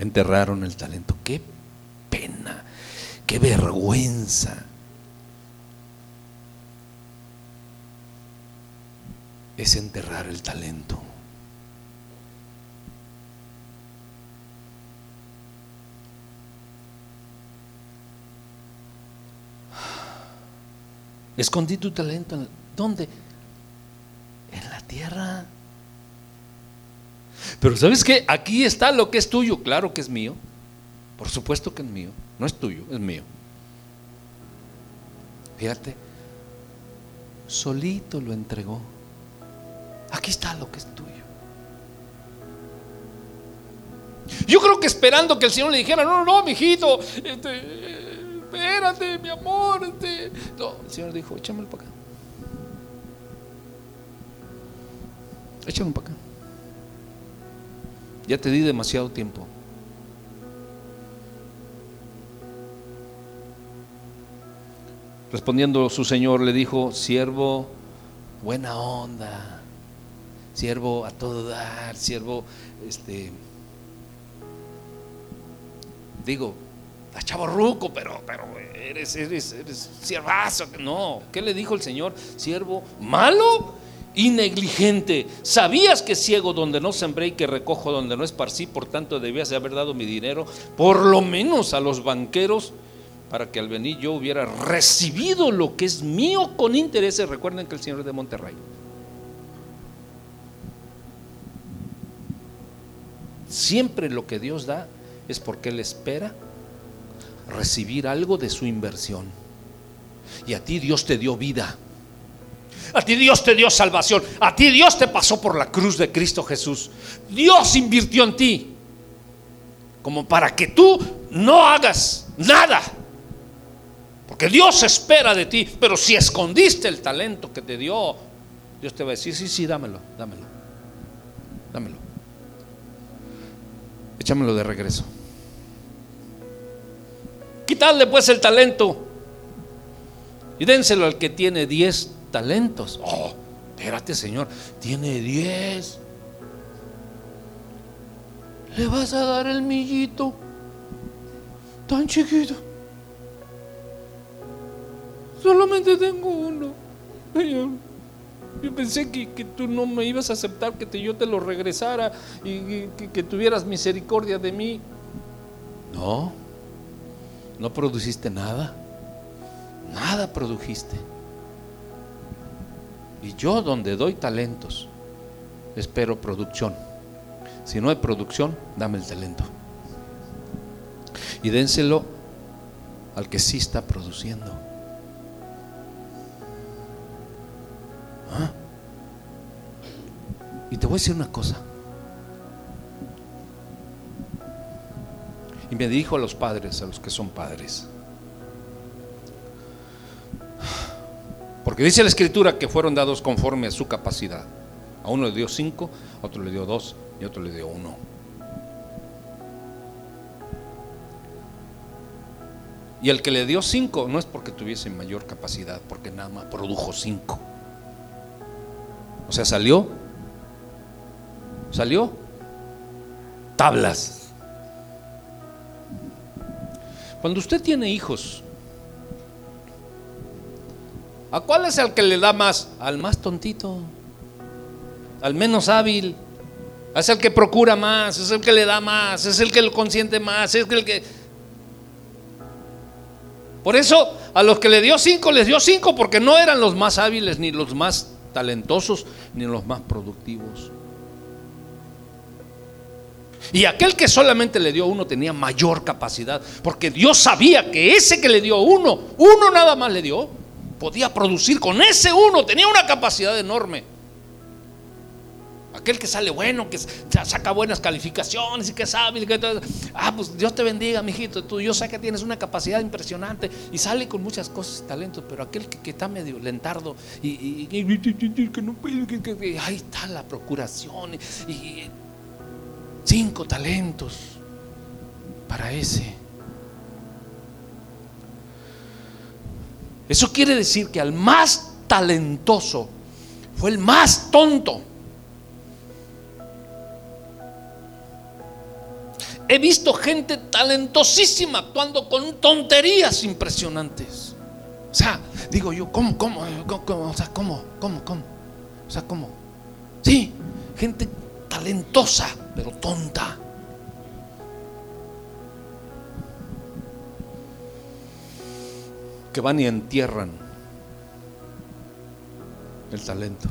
Enterraron el talento. Qué pena, qué vergüenza. es enterrar el talento. Escondí tu talento. ¿Dónde? En la tierra. Pero ¿sabes qué? Aquí está lo que es tuyo. Claro que es mío. Por supuesto que es mío. No es tuyo, es mío. Fíjate. Solito lo entregó. Aquí está lo que es tuyo. Yo creo que esperando que el Señor le dijera, no, no, no, mijito, este, espérate, mi amor. Este". El Señor dijo, échamelo para acá. Échamelo para acá. Ya te di demasiado tiempo. Respondiendo su Señor le dijo, siervo, buena onda siervo a todo dar, siervo, este, digo, a chavo ruco, pero, pero eres, eres, eres siervazo. No, ¿qué le dijo el Señor? Siervo malo y negligente. Sabías que ciego donde no sembré y que recojo donde no esparcí, por tanto debías de haber dado mi dinero, por lo menos a los banqueros, para que al venir yo hubiera recibido lo que es mío con intereses. Recuerden que el Señor es de Monterrey. Siempre lo que Dios da es porque Él espera recibir algo de su inversión. Y a ti Dios te dio vida. A ti Dios te dio salvación. A ti Dios te pasó por la cruz de Cristo Jesús. Dios invirtió en ti. Como para que tú no hagas nada. Porque Dios espera de ti. Pero si escondiste el talento que te dio, Dios te va a decir, sí, sí, dámelo, dámelo. Dámelo échamelo de regreso. Quitadle pues el talento y dénselo al que tiene 10 talentos. Oh, espérate, Señor, tiene 10. Le vas a dar el millito tan chiquito. Solamente tengo uno, Señor. Yo pensé que, tú no me ibas a aceptar que yo te lo regresara y que, tuvieras misericordia de mí. No, no produciste nada. Nada produjiste. Y yo donde doy talentos, espero producción. Si no hay producción, dame el talento. Y dénselo al que sí está produciendo. ¿Ah? Y te voy a decir una cosa. Y me dijo a los padres, a los que son padres, porque dice la escritura que fueron dados conforme a su capacidad. A uno le dio cinco, a otro le dio dos y a otro le dio uno. Y el que le dio cinco no es porque tuviese mayor capacidad, porque nada más produjo cinco. O sea, salió, salió tablas. Cuando usted tiene hijos, ¿a cuál es el que le da más? Al más tontito, al menos hábil, es el que procura más, es el que le da más, es el que lo consiente más, es el que por eso a los que le dio cinco, les dio cinco porque no eran los más hábiles, ni los más talentosos, ni los más productivos. Y aquel que solamente le dio uno tenía mayor capacidad, porque Dios sabía que ese que le dio uno, uno nada más le dio, podía producir con ese uno, tenía una capacidad enorme. Aquel que sale bueno, que saca buenas calificaciones y que sabe. Que ah, pues Dios te bendiga, mijito. Tú, yo sé que tienes una capacidad impresionante y sale con muchas cosas y talentos, pero aquel que, está medio lentardo y, que no puede, que, ahí está la procuración y cinco talentos para ese. Eso quiere decir que al más talentoso fue el más tonto. He visto gente talentosísima actuando con tonterías impresionantes. O sea, digo yo, ¿cómo, cómo, cómo, o sea, cómo, cómo, cómo? O sea, ¿cómo? Sí, gente talentosa, pero tonta. Que van y entierran el talento.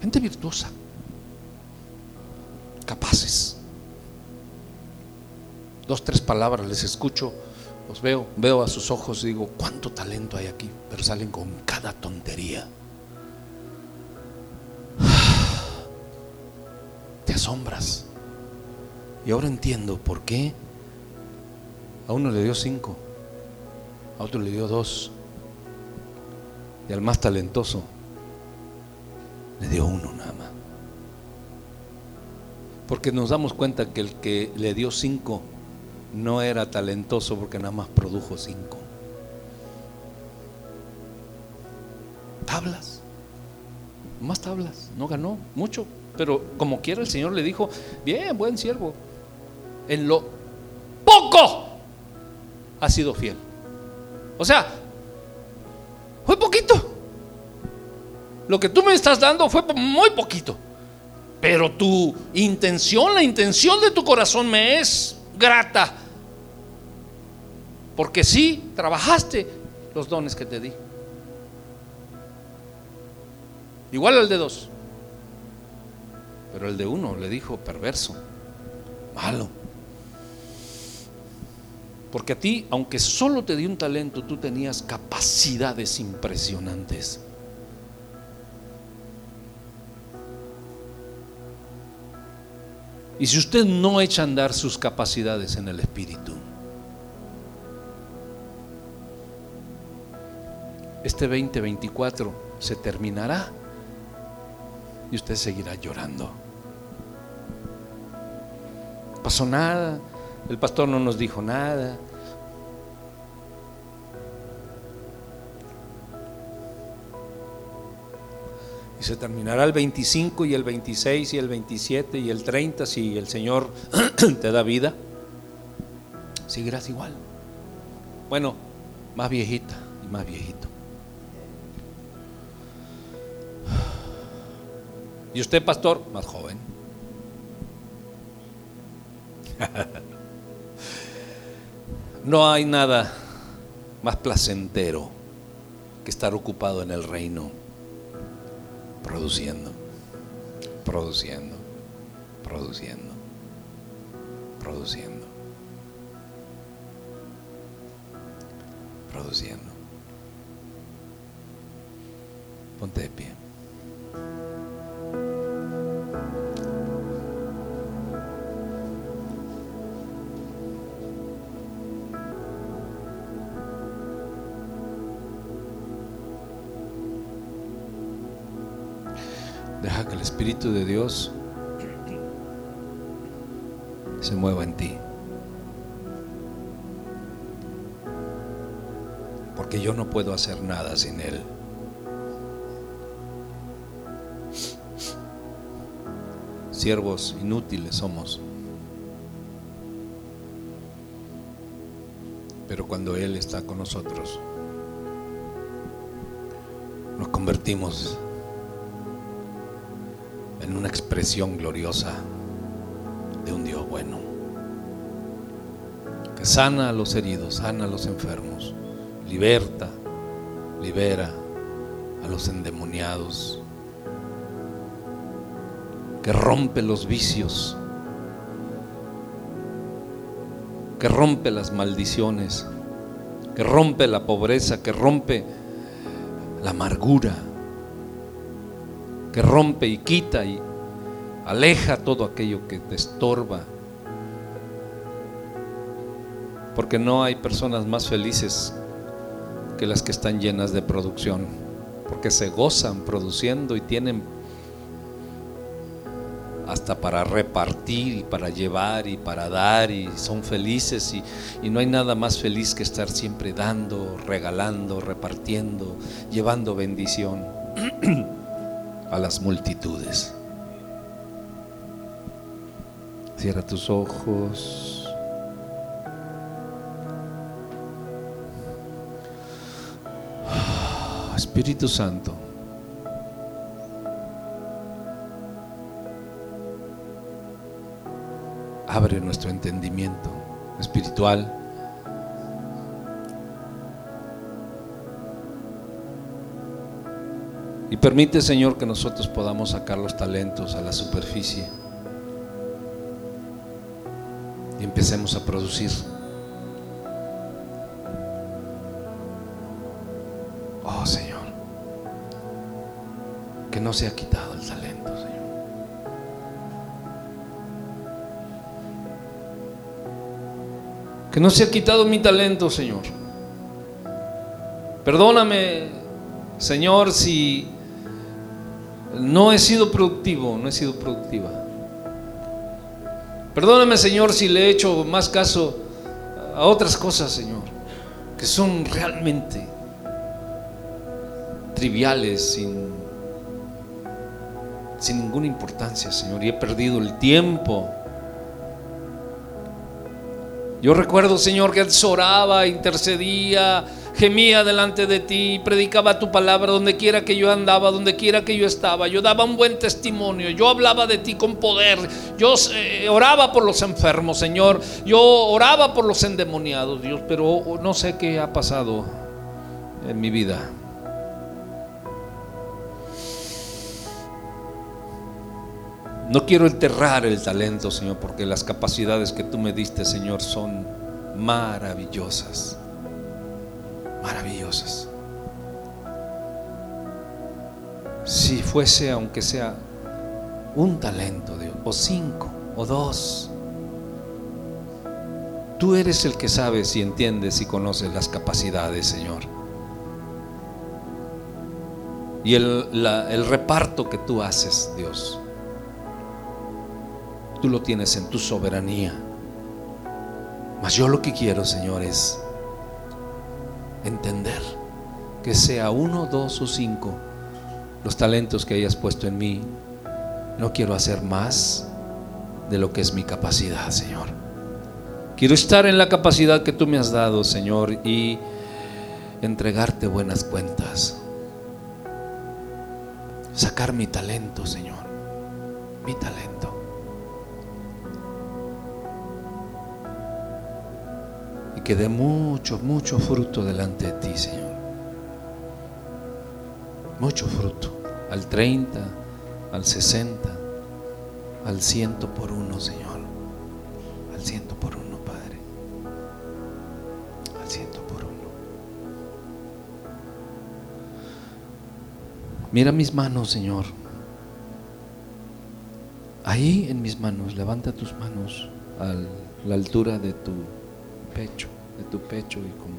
Gente virtuosa, capaces dos, tres palabras, les escucho, los veo, veo a sus ojos y digo, ¿cuánto talento hay aquí? Pero salen con cada tontería. Te asombras. Y ahora entiendo por qué a uno le dio cinco, a otro le dio dos, y al más talentoso le dio uno nada más. Porque nos damos cuenta que el que le dio cinco no era talentoso porque nada más produjo cinco. Tablas, más tablas, no ganó mucho, pero como quiera el Señor le dijo, bien, buen siervo, en lo poco ha sido fiel. O sea, fue poquito. Lo que tú me estás dando fue muy poquito. Pero tu intención, la intención de tu corazón me es grata. Porque sí, trabajaste los dones que te di. Igual al de dos. Pero el de uno le dijo perverso, malo. Porque a ti, aunque solo te di un talento, tú tenías capacidades impresionantes. Y si usted no echa a andar sus capacidades en el Espíritu, este 2024 se terminará y usted seguirá llorando. Pasó nada, el pastor no nos dijo nada, Y se terminará el 25 y el 26 y el 27 y el 30 si el Señor te da vida. Seguirás igual. Bueno, más viejita y más viejito. Y usted, pastor, más joven. No hay nada más placentero que estar ocupado en el reino produciendo, produciendo, produciendo, produciendo, produciendo. Ponte de pie. Espíritu de Dios se mueva en ti. Porque yo no puedo hacer nada sin Él. Siervos inútiles somos. Pero cuando Él está con nosotros, nos convertimos en una expresión gloriosa de un Dios bueno, que sana a los heridos, sana a los enfermos, liberta, libera a los endemoniados, que rompe los vicios, que rompe las maldiciones, que rompe la pobreza, que rompe la amargura, que rompe y quita y aleja todo aquello que te estorba. Porque no hay personas más felices que las que están llenas de producción, porque se gozan produciendo y tienen hasta para repartir y para llevar y para dar y son felices y, y, no hay nada más feliz que estar siempre dando, regalando, repartiendo, llevando bendición a las multitudes. Cierra tus ojos. Espíritu Santo. Abre nuestro entendimiento espiritual. Y permite, Señor, que nosotros podamos sacar los talentos a la superficie y empecemos a producir. Oh Señor, que no se ha quitado el talento, Señor. Que no se ha quitado mi talento, Señor. Perdóname, Señor, si no he sido productivo, no he sido productiva. Perdóname, Señor, si le he hecho más caso a otras cosas, Señor, que son realmente triviales, sin, sin ninguna importancia, Señor, y he perdido el tiempo. Yo recuerdo, Señor, que Él oraba, intercedía, gemía delante de ti, predicaba tu palabra donde quiera que yo andaba, donde quiera que yo estaba. Yo daba un buen testimonio, yo hablaba de ti con poder, yo eh, oraba por los enfermos, Señor, yo oraba por los endemoniados, Dios, pero no sé qué ha pasado en mi vida. No quiero enterrar el talento, Señor, porque las capacidades que tú me diste, Señor, son maravillosas maravillosas. Si fuese, aunque sea un talento, Dios, o cinco, o dos, tú eres el que sabes y entiendes y conoces las capacidades, Señor. Y el, el reparto que tú haces, Dios, tú lo tienes en tu soberanía. Mas yo lo que quiero, Señor, es entender que sea uno, dos o cinco los talentos que hayas puesto en mí. No quiero hacer más de lo que es mi capacidad, Señor. Quiero estar en la capacidad que tú me has dado, Señor, y entregarte buenas cuentas. Sacar mi talento, Señor. Mi talento. Que dé mucho, mucho fruto delante de ti, Señor. Mucho fruto. Al 30, al 60, al ciento por uno, Señor. Al ciento por uno, Padre. Al ciento por uno. Mira mis manos, Señor. Ahí en mis manos, levanta tus manos a la altura de tu pecho de tu pecho y con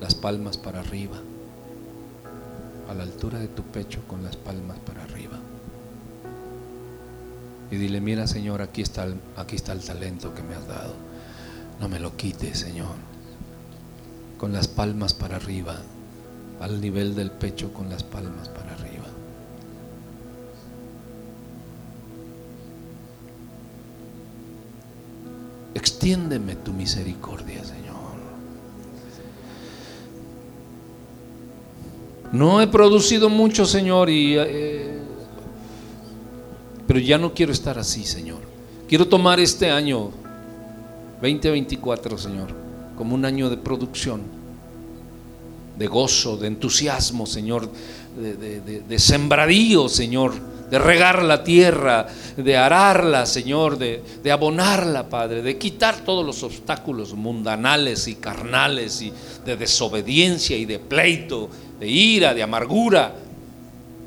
las palmas para arriba, a la altura de tu pecho con las palmas para arriba. Y dile, mira Señor, aquí está, el, aquí está el talento que me has dado. No me lo quites, Señor. Con las palmas para arriba, al nivel del pecho con las palmas para arriba. Extiéndeme tu misericordia, Señor. No he producido mucho, Señor, y, eh, pero ya no quiero estar así, Señor. Quiero tomar este año 2024, Señor, como un año de producción, de gozo, de entusiasmo, Señor, de, de sembradío, Señor, de regar la tierra, de ararla, Señor, de, de, abonarla, Padre, de quitar todos los obstáculos mundanales y carnales y de desobediencia y de pleito, de ira, de amargura,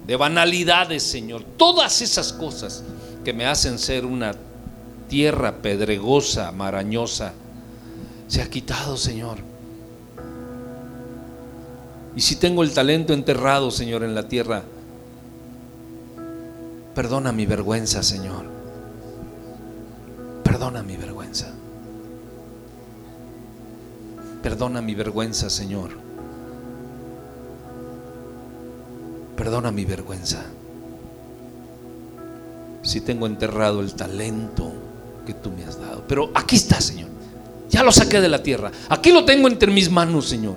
de banalidades, Señor. Todas esas cosas que me hacen ser una tierra pedregosa, marañosa, se ha quitado, Señor. Y si tengo el talento enterrado, Señor, en la tierra, perdona mi vergüenza, Señor. Perdona mi vergüenza. Perdona mi vergüenza, Señor. Perdona mi vergüenza. Si tengo enterrado el talento que tú me has dado. Pero aquí está, Señor. Ya lo saqué de la tierra. Aquí lo tengo entre mis manos, Señor.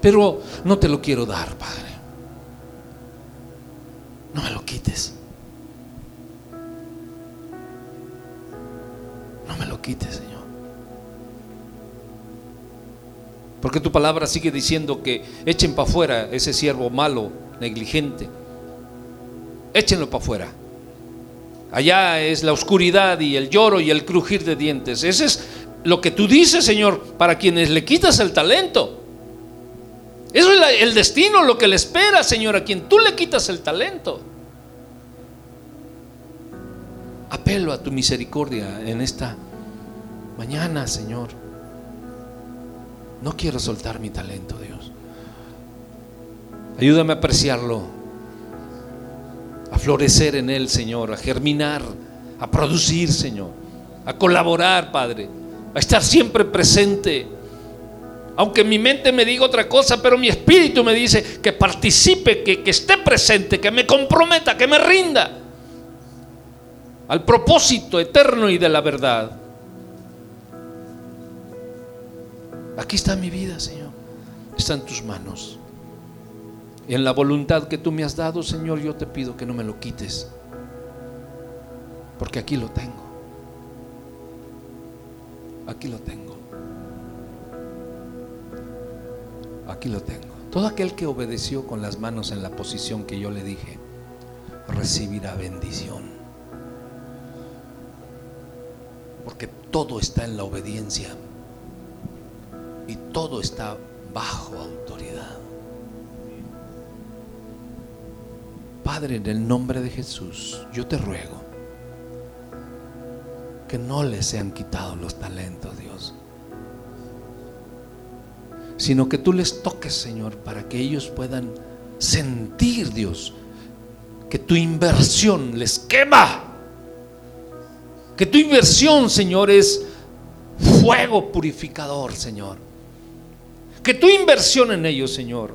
Pero no te lo quiero dar, Padre. No me lo quites. No me lo quites, Señor. Porque tu palabra sigue diciendo que echen para afuera ese siervo malo, negligente. Échenlo para afuera. Allá es la oscuridad y el lloro y el crujir de dientes. Ese es lo que tú dices, Señor, para quienes le quitas el talento. Eso es el destino, lo que le espera, Señor, a quien tú le quitas el talento. Apelo a tu misericordia en esta mañana, Señor. No quiero soltar mi talento, Dios. Ayúdame a apreciarlo, a florecer en él, Señor, a germinar, a producir, Señor, a colaborar, Padre, a estar siempre presente. Aunque mi mente me diga otra cosa, pero mi espíritu me dice que participe, que, esté presente, que me comprometa, que me rinda al propósito eterno y de la verdad. Aquí está mi vida, Señor. Está en tus manos. Y en la voluntad que tú me has dado, Señor, yo te pido que no me lo quites. Porque aquí lo tengo. Aquí lo tengo. Aquí lo tengo. Todo aquel que obedeció con las manos en la posición que yo le dije, recibirá bendición. Porque todo está en la obediencia y todo está bajo autoridad. Padre, en el nombre de Jesús, yo te ruego que no les sean quitados los talentos, Dios, sino que tú les toques, Señor, para que ellos puedan sentir, Dios, que tu inversión les quema, que tu inversión, Señor, es fuego purificador, Señor. Que tu inversión en ellos, Señor,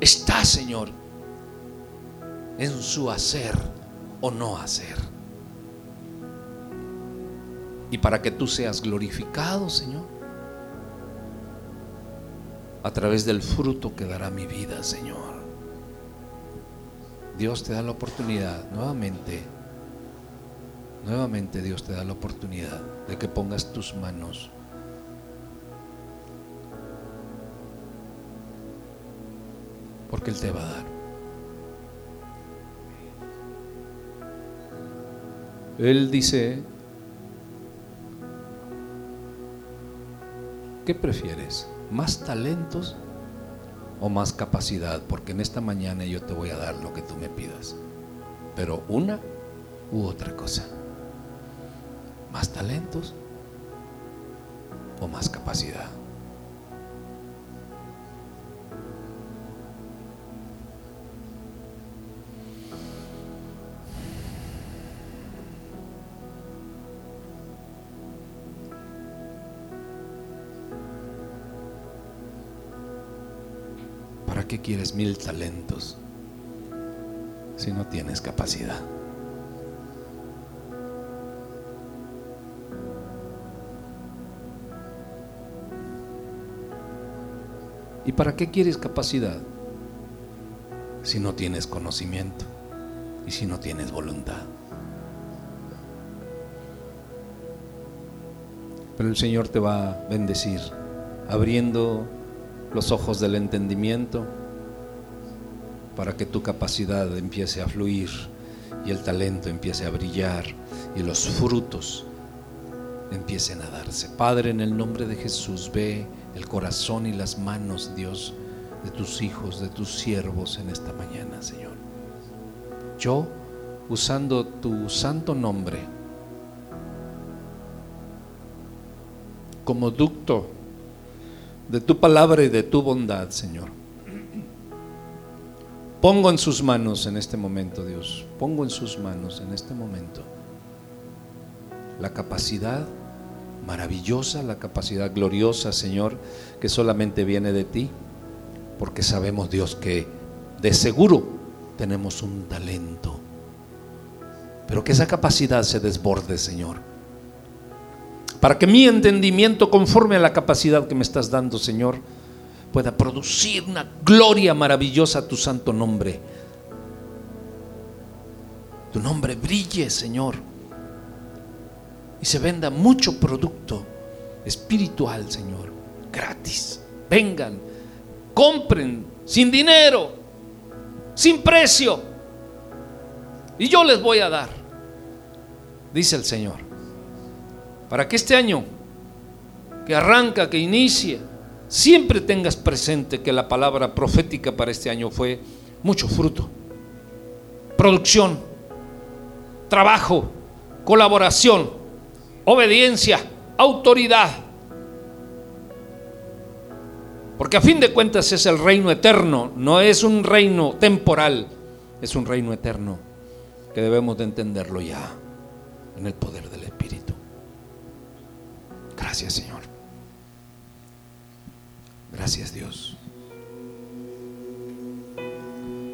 está, Señor, en su hacer o no hacer. Y para que tú seas glorificado, Señor, a través del fruto que dará mi vida, Señor. Dios te da la oportunidad nuevamente Nuevamente Dios te da la oportunidad de que pongas tus manos porque Él te va a dar. Él dice, ¿qué prefieres? ¿Más talentos o más capacidad? Porque en esta mañana yo te voy a dar lo que tú me pidas. Pero una u otra cosa más talentos o más capacidad. Qué quieres mil talentos si no tienes capacidad? ¿Y para qué quieres capacidad si no tienes conocimiento y si no tienes voluntad? Pero el Señor te va a bendecir abriendo los ojos del entendimiento para que tu capacidad empiece a fluir y el talento empiece a brillar y los frutos empiecen a darse. Padre, en el nombre de Jesús, ve el corazón y las manos, Dios, de tus hijos, de tus siervos en esta mañana, Señor. Yo, usando tu santo nombre como ducto de tu palabra y de tu bondad, Señor. Pongo en sus manos en este momento, Dios, pongo en sus manos en este momento la capacidad maravillosa, la capacidad gloriosa, Señor, que solamente viene de ti, porque sabemos, Dios, que de seguro tenemos un talento, pero que esa capacidad se desborde, Señor. Para que mi entendimiento, conforme a la capacidad que me estás dando, Señor, pueda producir una gloria maravillosa a tu santo nombre. Tu nombre brille, Señor, y se venda mucho producto espiritual, Señor, gratis. Vengan, compren, sin dinero, sin precio, y yo les voy a dar, dice el Señor para que este año que arranca, que inicia, siempre tengas presente que la palabra profética para este año fue mucho fruto, producción, trabajo, colaboración, obediencia, autoridad. Porque a fin de cuentas es el reino eterno, no es un reino temporal, es un reino eterno que debemos de entenderlo ya en el poder del Espíritu. Gracias Señor. Gracias Dios.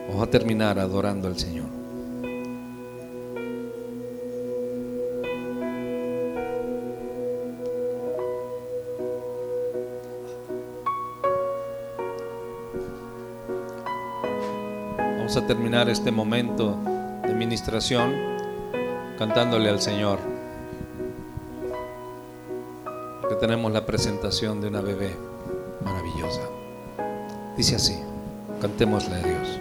Vamos a terminar adorando al Señor. Vamos a terminar este momento de ministración cantándole al Señor tenemos la presentación de una bebé maravillosa. Dice así, cantémosle a Dios.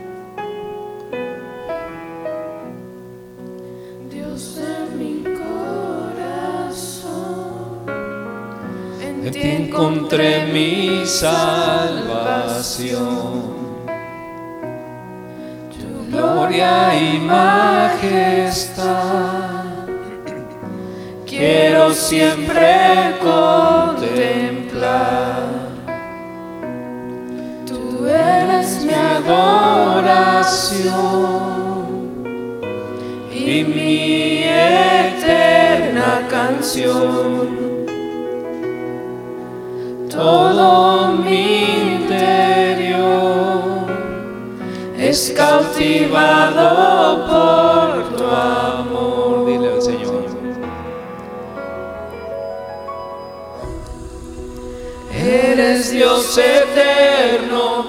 Dios de mi corazón, en ti encontré mi salvación. Tu gloria y majestad quiero siempre contemplar. Adoración y mi eterna canción. Todo mi interior es cautivado por tu amor. Dile al Señor. Eres Dios eterno,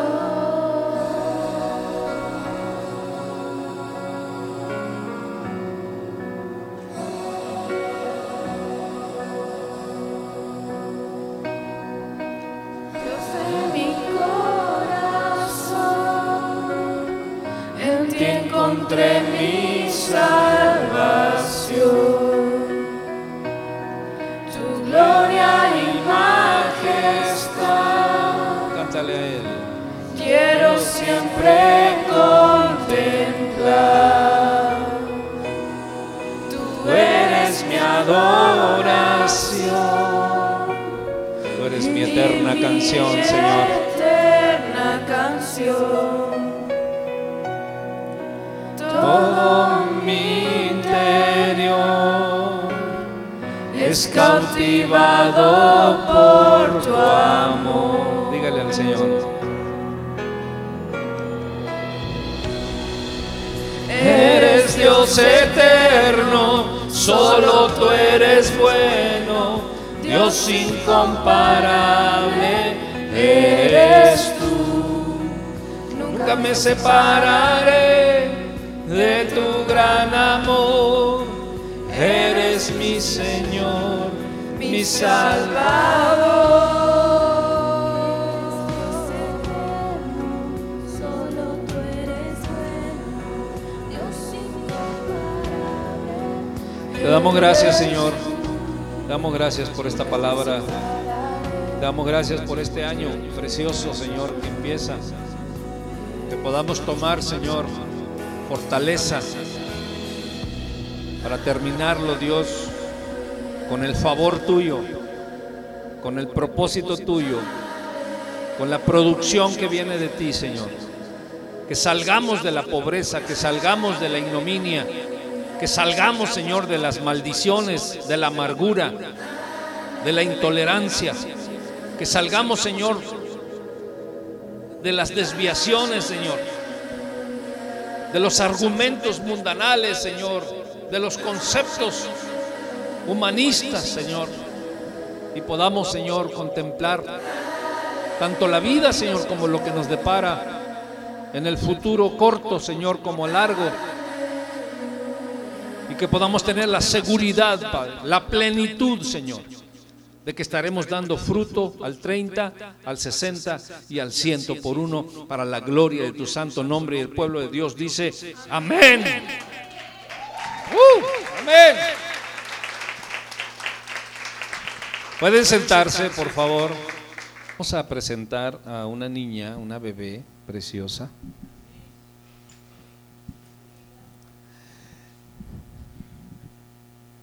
Separaré de tu gran amor, eres mi Señor, mi Salvador. Te damos gracias, Señor. Damos gracias por esta palabra. Damos gracias por este año precioso, Señor, que empieza. Podamos tomar, Señor, fortaleza para terminarlo, Dios, con el favor tuyo, con el propósito tuyo, con la producción que viene de ti, Señor. Que salgamos de la pobreza, que salgamos de la ignominia, que salgamos, Señor, de las maldiciones, de la amargura, de la intolerancia. Que salgamos, Señor, de las desviaciones, Señor. De los argumentos mundanales, Señor. De los conceptos humanistas, Señor. Y podamos, Señor, contemplar tanto la vida, Señor, como lo que nos depara en el futuro corto, Señor, como largo y que podamos tener la seguridad, Padre, la plenitud, Señor, de que estaremos dando fruto al 30, al 60 y al 100 por uno para la gloria de tu santo nombre y el pueblo de Dios dice, amén. Uh, amén. Pueden sentarse, por favor. Vamos a presentar a una niña, una bebé preciosa.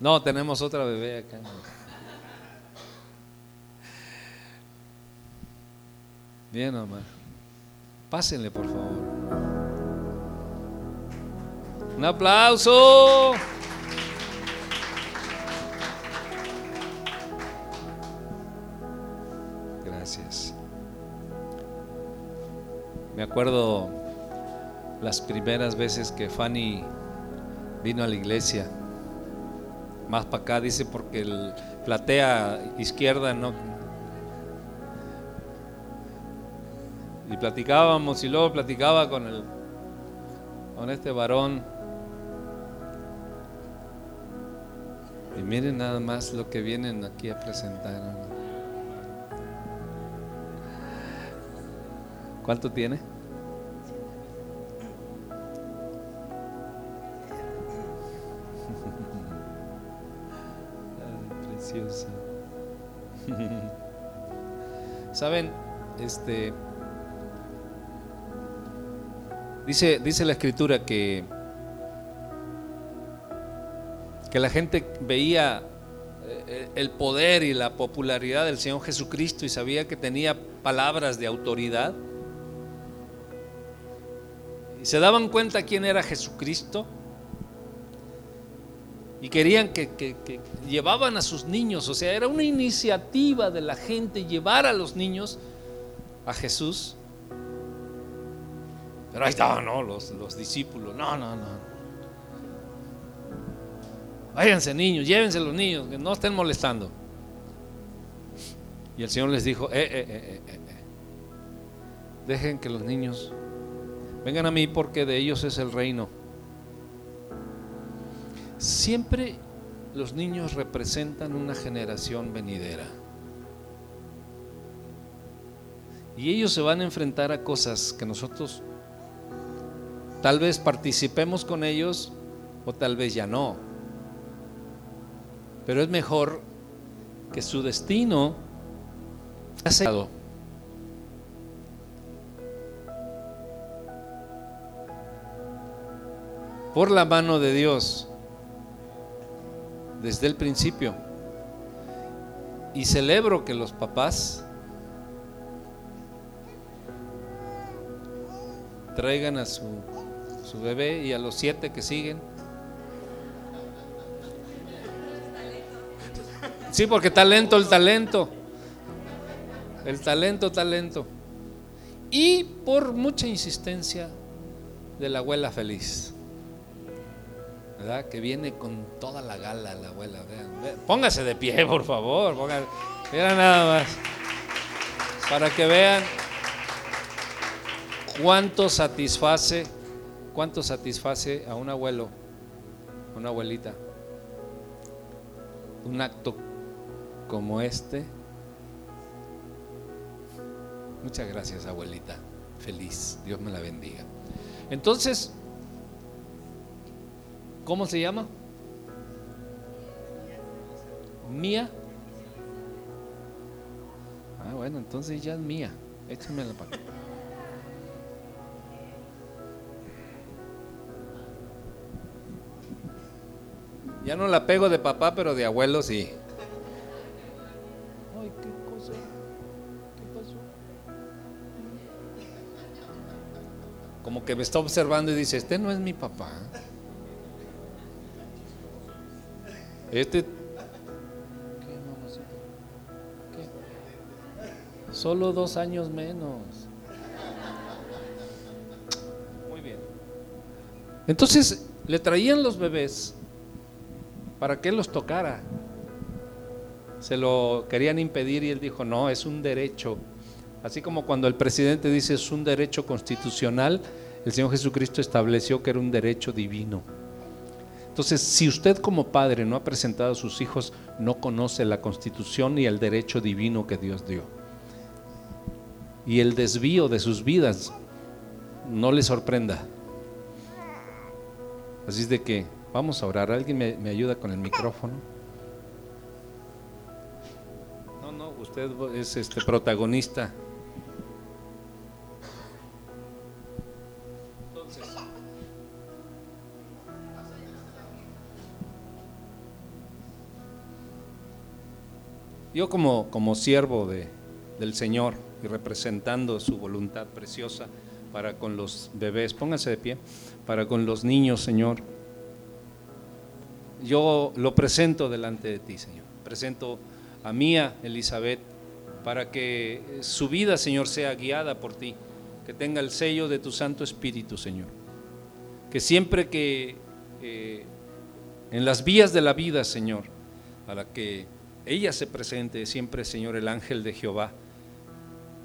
No, tenemos otra bebé acá. Bien, mamá. Pásenle, por favor. Un aplauso. Gracias. Me acuerdo las primeras veces que Fanny vino a la iglesia más para acá, dice, porque el platea izquierda no. Y platicábamos y luego platicaba con el con este varón. Y miren nada más lo que vienen aquí a presentar. ¿Cuánto tiene? preciosa. Saben, este dice, dice la escritura que que la gente veía eh, el poder y la popularidad del Señor Jesucristo y sabía que tenía palabras de autoridad. Y se daban cuenta quién era Jesucristo y querían que, que, que, llevaban a sus niños, o sea, era una iniciativa de la gente llevar a los niños a Jesús. Pero ahí estaban, ¿no? Los, los discípulos, no, no, no. Váyanse niños, llévense los niños, que no estén molestando. Y el Señor les dijo, eh, eh, eh, eh, dejen que los niños vengan a mí porque de ellos es el reino. Siempre los niños representan una generación venidera. Y ellos se van a enfrentar a cosas que nosotros Tal vez participemos con ellos o tal vez ya no. Pero es mejor que su destino sea sellado. por la mano de Dios desde el principio. Y celebro que los papás traigan a su su bebé y a los siete que siguen. Sí, porque talento, el talento. El talento, talento. Y por mucha insistencia de la abuela feliz. ¿Verdad? Que viene con toda la gala la abuela. Vean. Póngase de pie, por favor. Mira nada más. Para que vean cuánto satisface, cuánto satisface a un abuelo, una abuelita. Un acto como este. Muchas gracias, abuelita. Feliz. Dios me la bendiga. Entonces, ¿cómo se llama? Mía. Ah, bueno, entonces ya es mía. Échamela para Ya no la pego de papá, pero de abuelo sí. Ay, qué cosa. ¿Qué pasó? Como que me está observando y dice, este no es mi papá. Este... ¿Qué. Solo dos años menos. Muy bien. Entonces le traían los bebés para que los tocara. Se lo querían impedir y él dijo, no, es un derecho. Así como cuando el presidente dice es un derecho constitucional, el Señor Jesucristo estableció que era un derecho divino. Entonces, si usted como padre no ha presentado a sus hijos, no conoce la constitución y el derecho divino que Dios dio. Y el desvío de sus vidas no le sorprenda. Así es de que vamos a orar. ¿Alguien me, me ayuda con el micrófono? No, no, usted es este protagonista. Yo como, como siervo de, del Señor y representando su voluntad preciosa para con los bebés, pónganse de pie, para con los niños, Señor, yo lo presento delante de ti, Señor. Presento a Mía Elizabeth para que su vida, Señor, sea guiada por ti, que tenga el sello de tu Santo Espíritu, Señor. Que siempre que eh, en las vías de la vida, Señor, para que ella se presente, siempre, Señor, el ángel de Jehová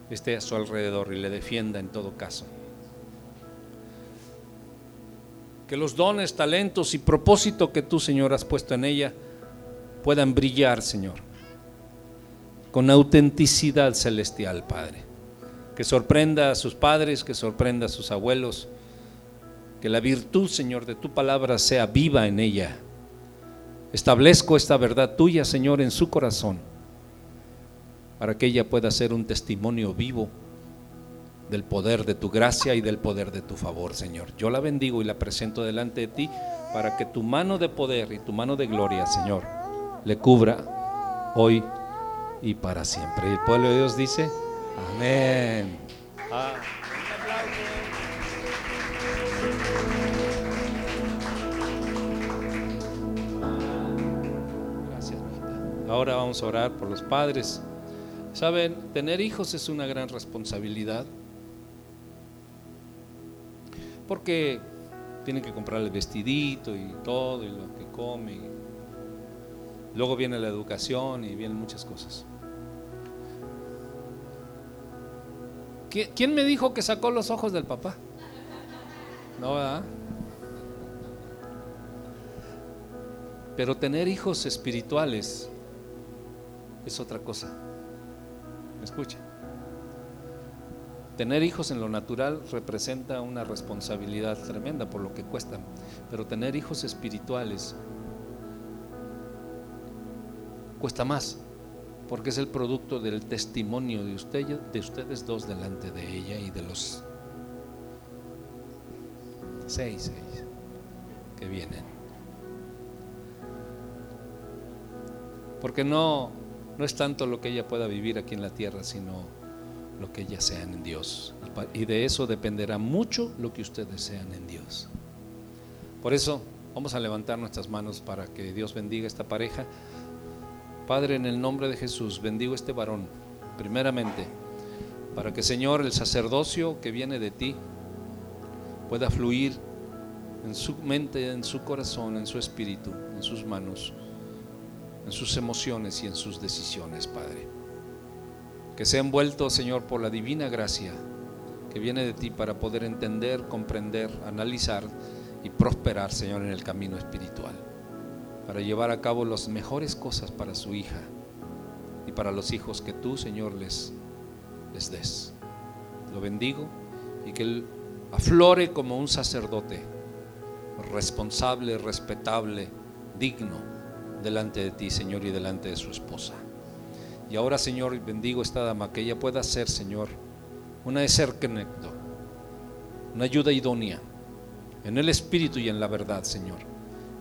esté a su alrededor y le defienda en todo caso. Que los dones, talentos y propósito que tú, Señor, has puesto en ella puedan brillar, Señor, con autenticidad celestial, Padre. Que sorprenda a sus padres, que sorprenda a sus abuelos. Que la virtud, Señor, de tu palabra sea viva en ella. Establezco esta verdad tuya, Señor, en su corazón, para que ella pueda ser un testimonio vivo del poder de tu gracia y del poder de tu favor, Señor. Yo la bendigo y la presento delante de ti para que tu mano de poder y tu mano de gloria, Señor, le cubra hoy y para siempre. Y el pueblo de Dios dice, amén. Ah. Ahora vamos a orar por los padres. Saben, tener hijos es una gran responsabilidad porque tienen que comprarle vestidito y todo y lo que come. Luego viene la educación y vienen muchas cosas. ¿Qui- ¿Quién me dijo que sacó los ojos del papá? No, ¿verdad? Pero tener hijos espirituales es otra cosa. ¿Me escucha? Tener hijos en lo natural representa una responsabilidad tremenda por lo que cuestan, pero tener hijos espirituales cuesta más, porque es el producto del testimonio de ustedes dos delante de ella y de los seis, seis que vienen. Porque no, no es tanto lo que ella pueda vivir aquí en la tierra, sino lo que ellas sean en Dios. Y de eso dependerá mucho lo que ustedes sean en Dios. Por eso vamos a levantar nuestras manos para que Dios bendiga esta pareja. Padre, en el nombre de Jesús, bendigo este varón, primeramente, para que Señor, el sacerdocio que viene de ti pueda fluir en su mente, en su corazón, en su espíritu, en sus manos, en sus emociones y en sus decisiones, Padre. Que sea envuelto, Señor, por la divina gracia que viene de ti para poder entender, comprender, analizar y prosperar, Señor, en el camino espiritual. Para llevar a cabo las mejores cosas para su hija y para los hijos que tú, Señor, les, les des. Lo bendigo y que él aflore como un sacerdote responsable, respetable, digno delante de ti, Señor, y delante de su esposa. Y ahora, Señor, bendigo esta dama, que ella pueda ser, Señor, una conecto, una ayuda idónea en el espíritu y en la verdad, Señor.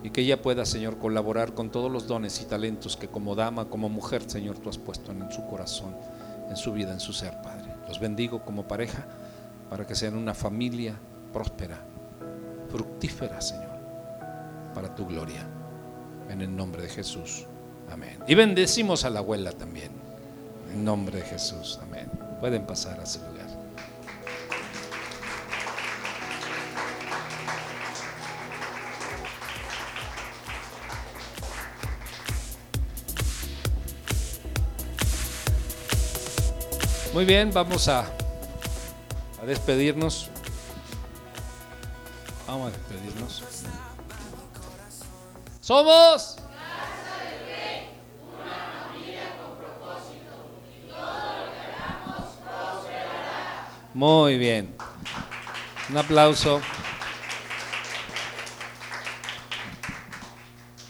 Y que ella pueda, Señor, colaborar con todos los dones y talentos que como dama, como mujer, Señor, tú has puesto en su corazón, en su vida, en su ser, Padre. Los bendigo como pareja para que sean una familia próspera, fructífera, Señor, para tu gloria. En el nombre de Jesús. Amén. Y bendecimos a la abuela también. En nombre de Jesús. Amén. Pueden pasar a su lugar. Muy bien, vamos a, a despedirnos. Vamos a despedirnos. Somos. Muy bien. Un aplauso.